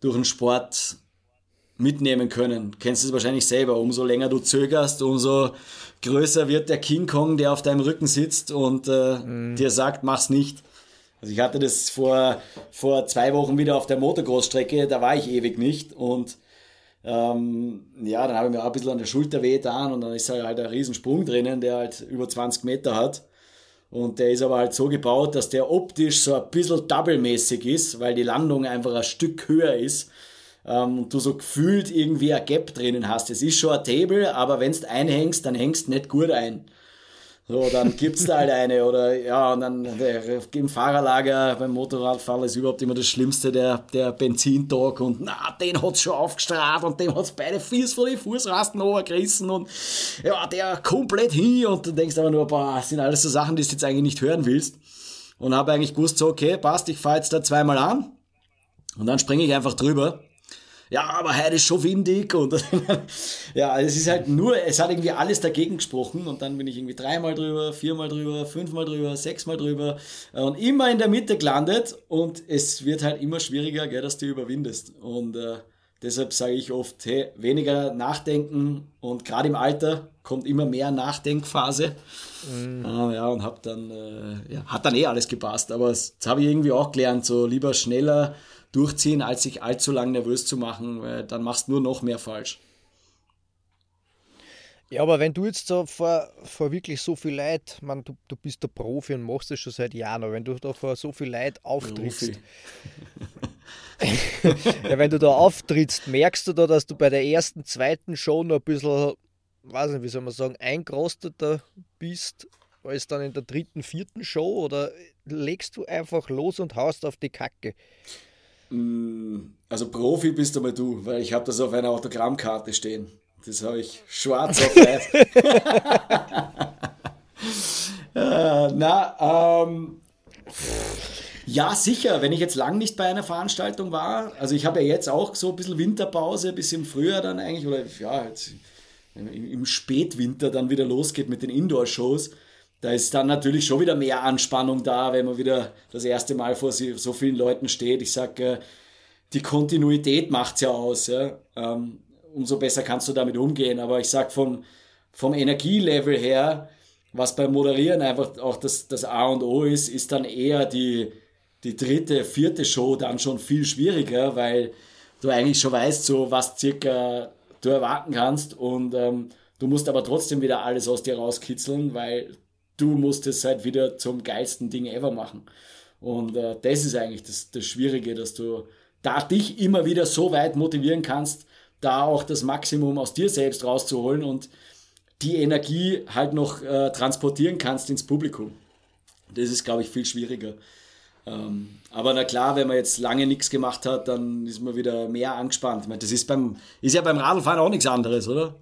durch einen Sport mitnehmen können. Kennst du es wahrscheinlich selber. Umso länger du zögerst, umso größer wird der King Kong, der auf deinem Rücken sitzt und äh, mhm. dir sagt, mach's nicht. Also ich hatte das vor, vor zwei Wochen wieder auf der Motocross-Strecke, da war ich ewig nicht und ähm, ja, dann habe ich mir auch ein bisschen an der Schulter weh getan und dann ist halt ein Riesensprung drinnen, der halt über 20 Meter hat. Und der ist aber halt so gebaut, dass der optisch so ein bisschen double-mäßig ist, weil die Landung einfach ein Stück höher ist. Ähm, und du so gefühlt irgendwie ein Gap drinnen hast. Es ist schon ein Table, aber wenn du einhängst, dann hängst nicht gut ein. So, dann gibt's da halt eine oder ja, und dann der, im Fahrerlager beim Motorradfahren ist überhaupt immer das Schlimmste, der, der Benzintag und na, den hat's schon aufgestrahlt und dem hat's beide Fies von den Fußrasten runtergerissen und ja, der komplett hin und du denkst aber nur, boah, das sind alles so Sachen, die du jetzt eigentlich nicht hören willst. Und habe eigentlich gewusst, so, okay, passt, ich fahr jetzt da zweimal an und dann springe ich einfach drüber ja, aber heute ist schon windig und *laughs* ja, es ist halt nur, es hat irgendwie alles dagegen gesprochen und dann bin ich irgendwie dreimal drüber, viermal drüber, fünfmal drüber, sechsmal drüber und immer in der Mitte gelandet und es wird halt immer schwieriger, gell, dass du überwindest und äh, deshalb sage ich oft, hey, weniger nachdenken und gerade im Alter kommt immer mehr Nachdenkphase. Mhm. Äh, ja, und hab dann, äh, ja, hat dann eh alles gepasst, aber das habe ich irgendwie auch gelernt, so lieber schneller durchziehen, als sich allzu lang nervös zu machen, weil dann machst du nur noch mehr falsch. Ja, aber wenn du jetzt so vor, vor wirklich so viel Leid, man, du, du bist der Profi und machst das schon seit Jahren, aber wenn du da vor so viel Leid auftrittst, *laughs* ja, wenn du da auftrittst, merkst du da, dass du bei der ersten, zweiten Show noch ein bisschen, weiß nicht, wie soll man sagen, eingerosteter bist als dann in der dritten, vierten Show oder legst du einfach los und haust auf die Kacke? Mm, also Profi bist aber du, weil ich habe das auf einer Autogrammkarte stehen. Das habe ich schwarz auf weiß. *laughs* äh, na, ähm, ja, sicher, wenn ich jetzt lang nicht bei einer Veranstaltung war, also ich habe ja jetzt auch so ein bisschen Winterpause, bis im Frühjahr dann eigentlich, oder ja, jetzt im Spätwinter dann wieder losgeht mit den Indoor-Shows, da ist dann natürlich schon wieder mehr Anspannung da, wenn man wieder das erste Mal vor so vielen Leuten steht. Ich sage, die Kontinuität macht's ja aus. Ja? Ähm, umso besser kannst du damit umgehen. Aber ich sage vom, vom Energielevel her, was beim Moderieren einfach auch das, das A und O ist, ist dann eher die, die dritte, vierte Show dann schon viel schwieriger, weil du eigentlich schon weißt, so was circa du erwarten kannst und ähm, du musst aber trotzdem wieder alles aus dir rauskitzeln, weil du musst es halt wieder zum geilsten Ding ever machen. Und äh, das ist eigentlich das, das Schwierige, dass du da dich immer wieder so weit motivieren kannst, da auch das Maximum aus dir selbst rauszuholen und die Energie halt noch äh, transportieren kannst ins Publikum. Das ist, glaube ich, viel schwieriger. Ähm, aber na klar, wenn man jetzt lange nichts gemacht hat, dann ist man wieder mehr angespannt. Ich meine, das ist, beim, ist ja beim Radlfahren auch nichts anderes, oder?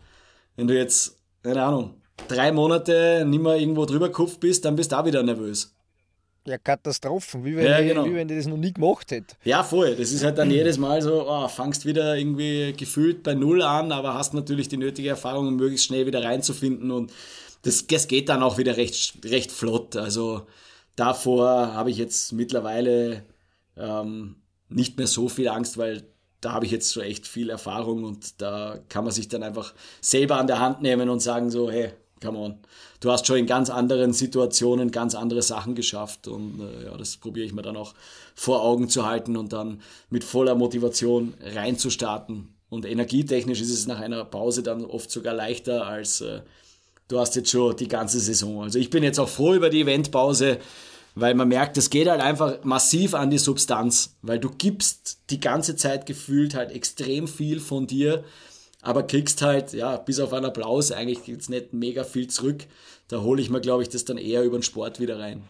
Wenn du jetzt, keine Ahnung, drei Monate nicht mehr irgendwo drüber gekupft bist, dann bist du auch wieder nervös. Ja, Katastrophen, wie wenn, ja, genau. wie wenn ich das noch nie gemacht hätte. Ja, voll. Das ist halt dann jedes Mal so, oh, fangst wieder irgendwie gefühlt bei Null an, aber hast natürlich die nötige Erfahrung, um möglichst schnell wieder reinzufinden und das, das geht dann auch wieder recht, recht flott. Also davor habe ich jetzt mittlerweile ähm, nicht mehr so viel Angst, weil da habe ich jetzt so echt viel Erfahrung und da kann man sich dann einfach selber an der Hand nehmen und sagen so, hey, come on. Du hast schon in ganz anderen Situationen ganz andere Sachen geschafft und äh, ja, das probiere ich mir dann auch vor Augen zu halten und dann mit voller Motivation reinzustarten. Und energietechnisch ist es nach einer Pause dann oft sogar leichter als äh, du hast jetzt schon die ganze Saison. Also ich bin jetzt auch froh über die Eventpause, weil man merkt, es geht halt einfach massiv an die Substanz, weil du gibst die ganze Zeit gefühlt halt extrem viel von dir aber kriegst halt, ja, bis auf einen Applaus eigentlich jetzt nicht mega viel zurück. Da hole ich mir, glaube ich, das dann eher über den Sport wieder rein.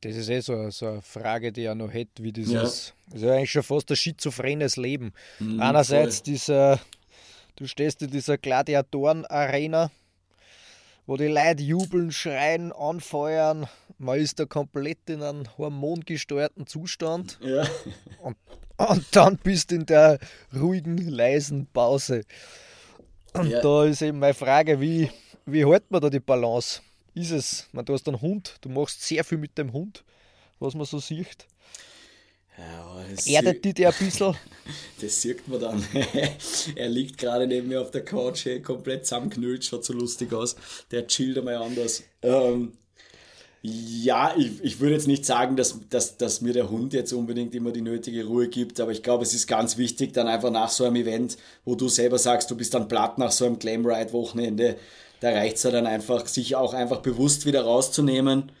Das ist eh so, so eine Frage, die er noch hätte, wie dieses, ja. das ist eigentlich schon fast ein schizophrenes Leben. Mhm, Einerseits voll. dieser, du stehst in dieser Gladiatoren-Arena, wo die Leute jubeln, schreien, anfeuern. Man ist da komplett in einem hormongesteuerten Zustand. Ja. Und und dann bist du in der ruhigen, leisen Pause. Und ja. da ist eben meine Frage, wie, wie hält man da die Balance? Ist es, man, du hast einen Hund, du machst sehr viel mit dem Hund, was man so sieht. Ja, Erdet die dir ein bisschen? *laughs* Das sieht man dann. *laughs* er liegt gerade neben mir auf der Couch, komplett zusammengeknüllt, schaut so lustig aus. Der chillt einmal anders. Ähm, ja, ich, ich würde jetzt nicht sagen, dass, dass, dass mir der Hund jetzt unbedingt immer die nötige Ruhe gibt, aber ich glaube, es ist ganz wichtig, dann einfach nach so einem Event, wo du selber sagst, du bist dann platt nach so einem Glam Ride Wochenende, da reicht es ja dann einfach, sich auch einfach bewusst wieder rauszunehmen.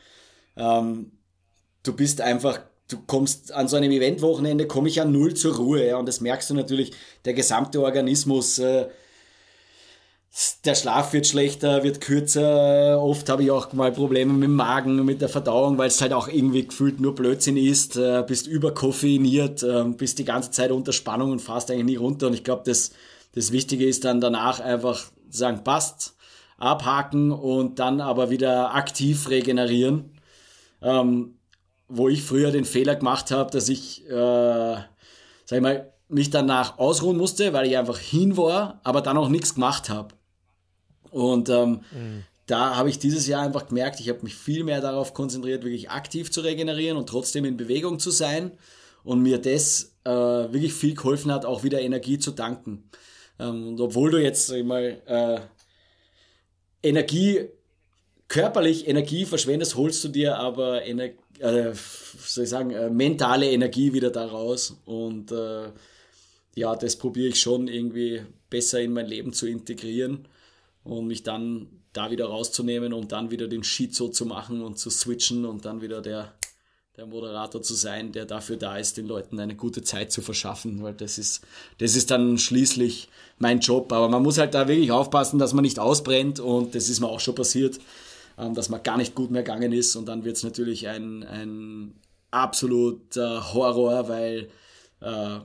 Ähm, du bist einfach, du kommst an so einem Event-Wochenende, komme ich ja null zur Ruhe, ja, und das merkst du natürlich, der gesamte Organismus, äh, der Schlaf wird schlechter, wird kürzer. Oft habe ich auch mal Probleme mit dem Magen, mit der Verdauung, weil es halt auch irgendwie gefühlt nur Blödsinn ist. Äh, bist überkoffeiniert, äh, bist die ganze Zeit unter Spannung und fährst eigentlich nie runter. Und ich glaube, das, das Wichtige ist dann danach einfach sagen, passt, abhaken und dann aber wieder aktiv regenerieren. Ähm, wo ich früher den Fehler gemacht habe, dass ich, äh, sag ich mal, mich danach ausruhen musste, weil ich einfach hin war, aber dann auch nichts gemacht habe. Und ähm, mhm. da habe ich dieses Jahr einfach gemerkt, ich habe mich viel mehr darauf konzentriert, wirklich aktiv zu regenerieren und trotzdem in Bewegung zu sein. Und mir das äh, wirklich viel geholfen hat, auch wieder Energie zu tanken. Ähm, und obwohl du jetzt, sag ich mal, äh, Energie, körperlich Energie verschwendest, holst du dir aber Ener äh, soll ich sagen, äh, mentale Energie wieder daraus. Und äh, ja, das probiere ich schon irgendwie besser in mein Leben zu integrieren und mich dann da wieder rauszunehmen und dann wieder den Sheet so zu machen und zu switchen und dann wieder der, der Moderator zu sein, der dafür da ist, den Leuten eine gute Zeit zu verschaffen, weil das ist, das ist dann schließlich mein Job. Aber man muss halt da wirklich aufpassen, dass man nicht ausbrennt und das ist mir auch schon passiert, ähm, dass man gar nicht gut mehr gegangen ist und dann wird es natürlich ein, ein absoluter Horror, weil äh,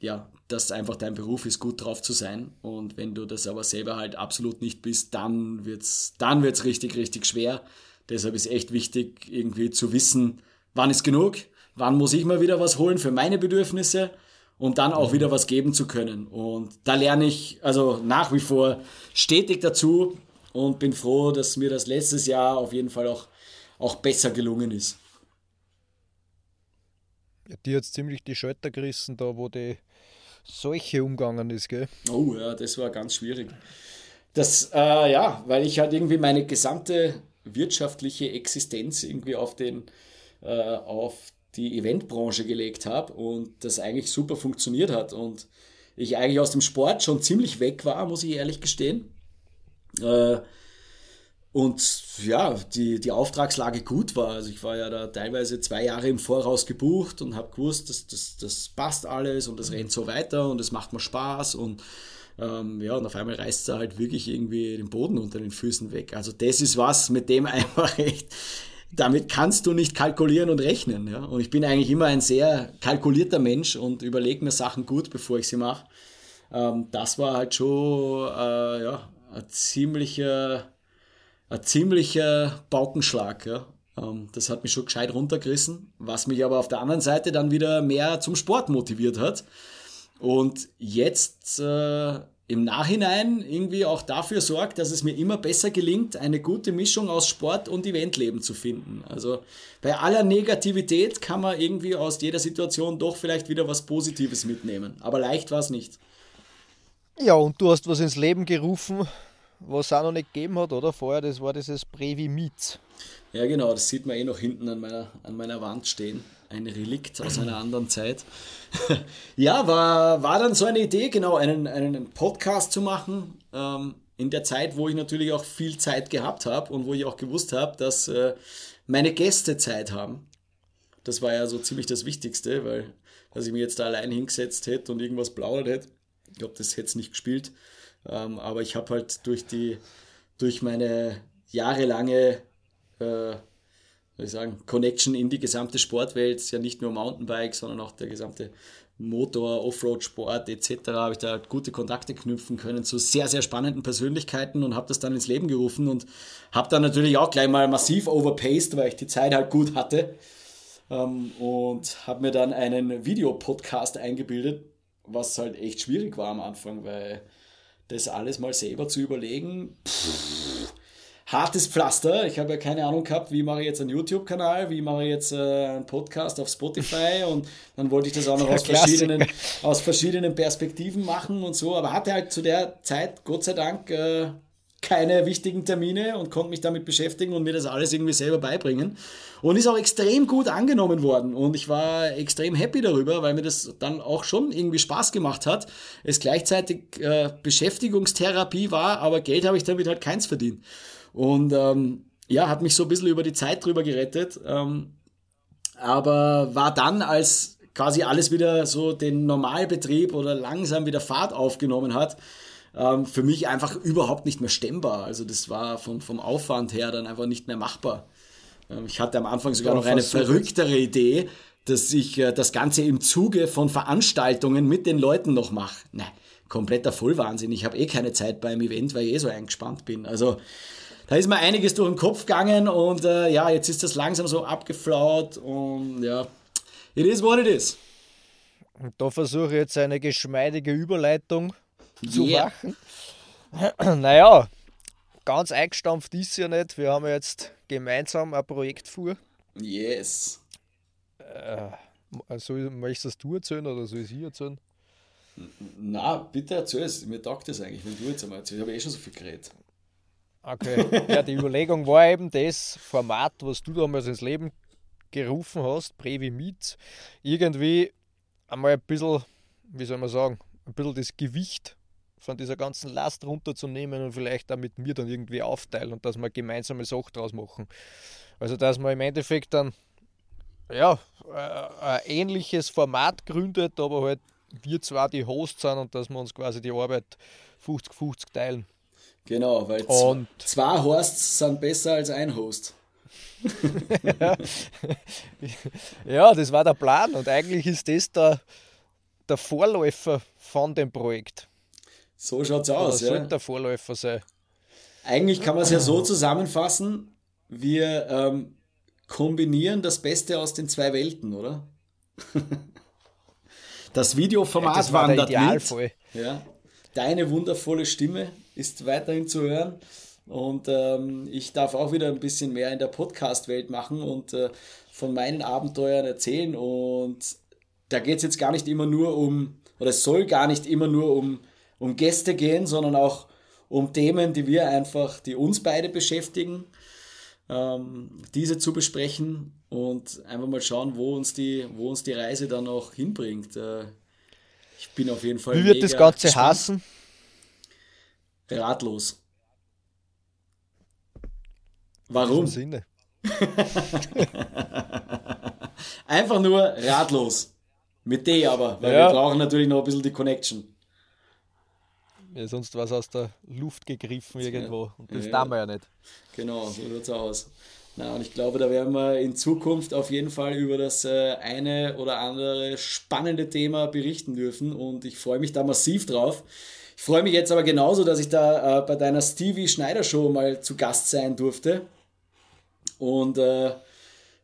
ja, das einfach dein Beruf ist, gut drauf zu sein. Und wenn du das aber selber halt absolut nicht bist, dann wird's, dann wird's richtig, richtig schwer. Deshalb ist echt wichtig, irgendwie zu wissen, wann ist genug, wann muss ich mal wieder was holen für meine Bedürfnisse und dann auch wieder was geben zu können. Und da lerne ich also nach wie vor stetig dazu und bin froh, dass mir das letztes Jahr auf jeden Fall auch, auch besser gelungen ist. Ja, die hat ziemlich die Schulter gerissen, da wo die solche umgangen ist, gell? Oh ja, das war ganz schwierig. Das, äh, ja, weil ich halt irgendwie meine gesamte wirtschaftliche Existenz irgendwie auf den, äh, auf die Eventbranche gelegt habe und das eigentlich super funktioniert hat und ich eigentlich aus dem Sport schon ziemlich weg war, muss ich ehrlich gestehen. Äh, und ja, die, die Auftragslage gut war. Also ich war ja da teilweise zwei Jahre im Voraus gebucht und habe gewusst, das, das, das passt alles und das rennt so weiter und es macht mir Spaß und ähm, ja, und auf einmal reißt er halt wirklich irgendwie den Boden unter den Füßen weg. Also das ist was, mit dem *laughs* einfach echt, damit kannst du nicht kalkulieren und rechnen. Ja? Und ich bin eigentlich immer ein sehr kalkulierter Mensch und überlege mir Sachen gut, bevor ich sie mache. Ähm, das war halt schon äh, ja, ein ziemlicher ein ziemlicher Paukenschlag. Ja. Ähm, das hat mich schon gescheit runtergerissen, was mich aber auf der anderen Seite dann wieder mehr zum Sport motiviert hat. Und jetzt äh, im Nachhinein irgendwie auch dafür sorgt, dass es mir immer besser gelingt, eine gute Mischung aus Sport und Eventleben zu finden. Also bei aller Negativität kann man irgendwie aus jeder Situation doch vielleicht wieder was Positives mitnehmen. Aber leicht war es nicht. Ja, und du hast was ins Leben gerufen, was es auch noch nicht gegeben hat, oder? Vorher, das war dieses Brevi Meets. Ja, genau, das sieht man eh noch hinten an meiner, an meiner Wand stehen. Ein Relikt aus einer anderen Zeit. *laughs* ja, war, war dann so eine Idee, genau, einen, einen Podcast zu machen. Ähm, in der Zeit, wo ich natürlich auch viel Zeit gehabt habe und wo ich auch gewusst habe, dass äh, meine Gäste Zeit haben. Das war ja so ziemlich das Wichtigste, weil dass ich mich jetzt da allein hingesetzt hätte und irgendwas plaudert hätte, ich glaube, das hätte es nicht gespielt. Ähm, aber ich habe halt durch die, durch meine jahrelange, äh, ich sagen, Connection in die gesamte Sportwelt, ja nicht nur Mountainbike, sondern auch der gesamte Motor, Offroad-Sport etc. habe ich da halt gute Kontakte knüpfen können zu sehr, sehr spannenden Persönlichkeiten und habe das dann ins Leben gerufen und habe dann natürlich auch gleich mal massiv overpaced, weil ich die Zeit halt gut hatte ähm, und habe mir dann einen Videopodcast eingebildet, was halt echt schwierig war am Anfang, weil das alles mal selber zu überlegen, pff, hartes Pflaster. Ich habe ja keine Ahnung gehabt, wie mache ich jetzt einen YouTube-Kanal, wie mache ich jetzt äh, einen Podcast auf Spotify *laughs* und dann wollte ich das auch noch aus verschiedenen, aus verschiedenen Perspektiven machen und so, aber hatte halt zu der Zeit, Gott sei Dank, äh, keine wichtigen Termine und konnte mich damit beschäftigen und mir das alles irgendwie selber beibringen. Und ist auch extrem gut angenommen worden. Und ich war extrem happy darüber, weil mir das dann auch schon irgendwie Spaß gemacht hat. Es gleichzeitig äh, Beschäftigungstherapie war, aber Geld habe ich damit halt keins verdient. Und ähm, ja, hat mich so ein bisschen über die Zeit drüber gerettet. Ähm, aber war dann, als quasi alles wieder so den Normalbetrieb oder langsam wieder Fahrt aufgenommen hat, ähm, für mich einfach überhaupt nicht mehr stemmbar. Also das war vom, vom Aufwand her dann einfach nicht mehr machbar. Ähm, ich hatte am Anfang sogar noch eine verrücktere Idee, dass ich äh, das Ganze im Zuge von Veranstaltungen mit den Leuten noch mache. Nein, kompletter Vollwahnsinn. Ich habe eh keine Zeit beim Event, weil ich eh so eingespannt bin. Also da ist mir einiges durch den Kopf gegangen und äh, ja, jetzt ist das langsam so abgeflaut und ja, it is what it is. Und da versuche ich jetzt eine geschmeidige Überleitung zu yeah. machen. *clears throat* naja, ganz eingestampft ist ja nicht. Wir haben jetzt gemeinsam ein Projekt vor. Yes. Äh, soll, möchtest du erzählen oder soll ich erzählen? Na, bitte erzähl es. Mir taugt das eigentlich, wenn du jetzt einmal erzählst. Ich habe eh schon so viel geredet. Okay. Ja, die Überlegung war eben das Format, was du damals ins Leben gerufen hast, Previ Meets, irgendwie einmal ein bisschen, wie soll man sagen, ein bisschen das Gewicht von dieser ganzen Last runterzunehmen und vielleicht auch mit mir dann irgendwie aufteilen und dass wir gemeinsame Sachen draus machen. Also dass man im Endeffekt dann ja, äh, ein ähnliches Format gründet, aber halt wir zwar die Hosts sind und dass wir uns quasi die Arbeit 50-50 teilen. Genau, weil und zwei Hosts sind besser als ein Host. ja. *laughs* ja, das war der Plan und eigentlich ist das der, der Vorläufer von dem Projekt. So schaut's aus, Oder ja. sollte der Vorläufer sein. Eigentlich kann man es ja so zusammenfassen, wir ähm, kombinieren das Beste aus den zwei Welten, oder? *laughs* das Videoformat ja, das war wandert mit. Ja. Deine wundervolle Stimme ist weiterhin zu hören. Und ähm, ich darf auch wieder ein bisschen mehr in der Podcast-Welt machen und äh, von meinen Abenteuern erzählen. Und da geht es jetzt gar nicht immer nur um, oder es soll gar nicht immer nur um, um Gäste gehen, sondern auch um Themen, die wir einfach, die uns beide beschäftigen, ähm, diese zu besprechen und einfach mal schauen, wo uns die, wo uns die Reise dann auch hinbringt. Äh, ich bin auf jeden Fall. Wie wird das Ganze gespannt. hassen? ratlos. Warum? Sinne. *laughs* Einfach nur ratlos. Mit D aber, weil ja. wir brauchen natürlich noch ein bisschen die Connection. Ja, sonst war es aus der Luft gegriffen irgendwo. Und das ja. tun wir ja nicht. Genau, so es aus. Na, und ich glaube, da werden wir in Zukunft auf jeden Fall über das äh, eine oder andere spannende Thema berichten dürfen. Und ich freue mich da massiv drauf. Ich freue mich jetzt aber genauso, dass ich da äh, bei deiner Stevie Schneider Show mal zu Gast sein durfte. Und äh,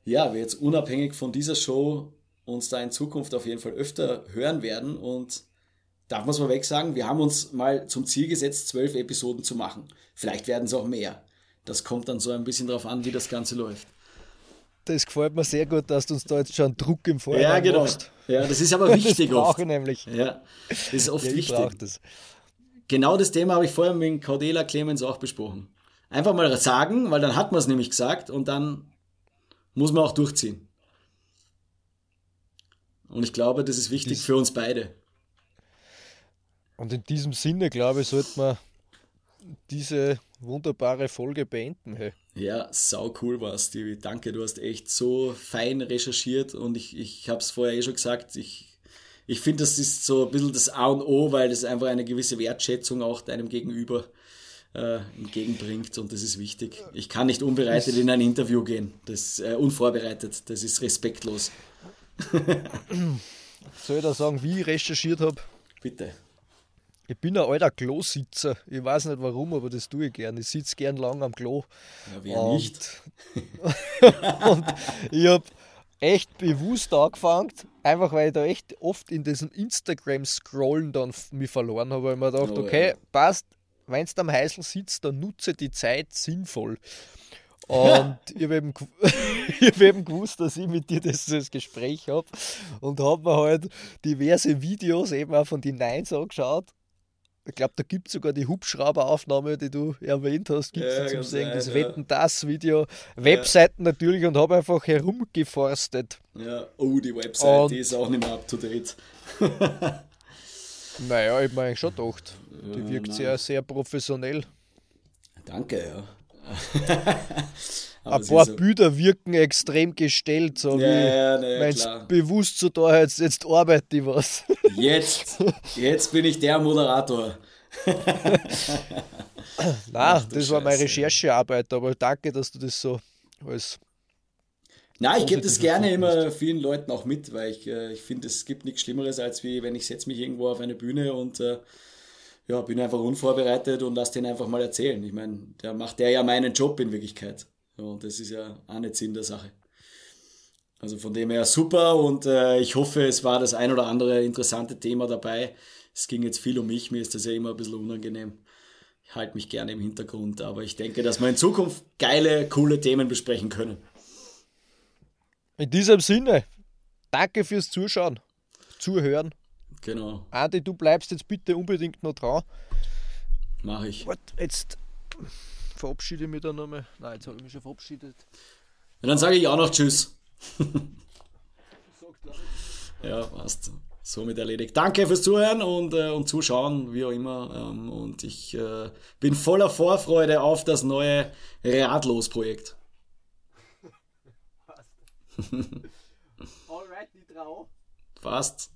ja, wir jetzt unabhängig von dieser Show uns da in Zukunft auf jeden Fall öfter hören werden. Und darf man es mal weg sagen, wir haben uns mal zum Ziel gesetzt, zwölf Episoden zu machen. Vielleicht werden es auch mehr. Das kommt dann so ein bisschen darauf an, wie das Ganze läuft. Das gefällt mir sehr gut, dass du uns da jetzt schon Druck im Vorhinein Ja, genau. Machst. Ja, das ist aber wichtig *laughs* das oft. nämlich. Ja, das ist oft ja, wichtig. Das genau das Thema habe ich vorher mit Cordela Clemens auch besprochen. Einfach mal sagen, weil dann hat man es nämlich gesagt und dann muss man auch durchziehen. Und ich glaube, das ist wichtig Dies, für uns beide. Und in diesem Sinne, glaube ich, sollte man diese wunderbare Folge beenden. Hey. Ja, sau cool war es, Stevie. Danke, du hast echt so fein recherchiert und ich, ich habe es vorher eh schon gesagt, ich ich finde, das ist so ein bisschen das A und O, weil das einfach eine gewisse Wertschätzung auch deinem Gegenüber äh, entgegenbringt und das ist wichtig. Ich kann nicht unbereitet in ein Interview gehen, das äh, unvorbereitet, das ist respektlos. *laughs* Soll ich da sagen, wie ich recherchiert habe? Bitte. Ich bin ein alter Klositzer. Ich weiß nicht warum, aber das tue ich gern. Ich sitze gern lang am Klo. Ja, wer und, nicht? und *laughs* ich habe echt bewusst angefangen, einfach weil ich da echt oft in diesem Instagram-Scrollen dann mich verloren habe, weil ich mir gedacht, oh, okay, ja. passt, wenn du am Heißel sitzt, dann nutze die Zeit sinnvoll. Und *laughs* ich habe eben, *laughs* hab eben gewusst, dass ich mit dir das, das Gespräch habe und habe mir halt diverse Videos eben auch von den Nines angeschaut ich glaube, da gibt es sogar die Hubschrauberaufnahme, die du erwähnt hast, gibt es ja, zum Sehen, das ja. Wetten das Video, Webseiten ja. natürlich und habe einfach herumgeforstet. Ja, oh, die Webseite und, die ist auch nicht mehr up to date. *laughs* naja, ich eigentlich schon gedacht, die wirkt sehr, sehr professionell. Danke, ja. *laughs* ein paar so Bilder wirken extrem gestellt, so ja, wie ja, ne, wenn es bewusst so da jetzt, jetzt arbeite ich was. Jetzt, jetzt bin ich der Moderator. *laughs* Nein, das war meine Recherchearbeit, aber danke, dass du das so als. Na, ich gebe das gerne immer vielen Leuten auch mit, weil ich, äh, ich finde, es gibt nichts Schlimmeres, als wie wenn ich setze mich irgendwo auf eine Bühne und äh, ja, bin einfach unvorbereitet und lass den einfach mal erzählen. Ich meine, der macht der ja meinen Job in Wirklichkeit. Und das ist ja auch nicht Sinn der Sache. Also von dem her super und äh, ich hoffe, es war das ein oder andere interessante Thema dabei. Es ging jetzt viel um mich, mir ist das ja immer ein bisschen unangenehm. Ich halte mich gerne im Hintergrund, aber ich denke, dass wir in Zukunft geile, coole Themen besprechen können. In diesem Sinne, danke fürs Zuschauen, Zuhören. Genau. Adi, du bleibst jetzt bitte unbedingt noch dran. Mach ich. Warte, jetzt verabschiede ich mich dann nochmal. Nein, jetzt habe ich mich schon verabschiedet. Und dann sage ich auch noch Tschüss. ja, passt. Somit erledigt. Danke fürs Zuhören und, äh, und Zuschauen, wie auch immer. Ähm, und ich äh, bin voller Vorfreude auf das neue Radlos-Projekt. *laughs* Alright, die Trau. Passt.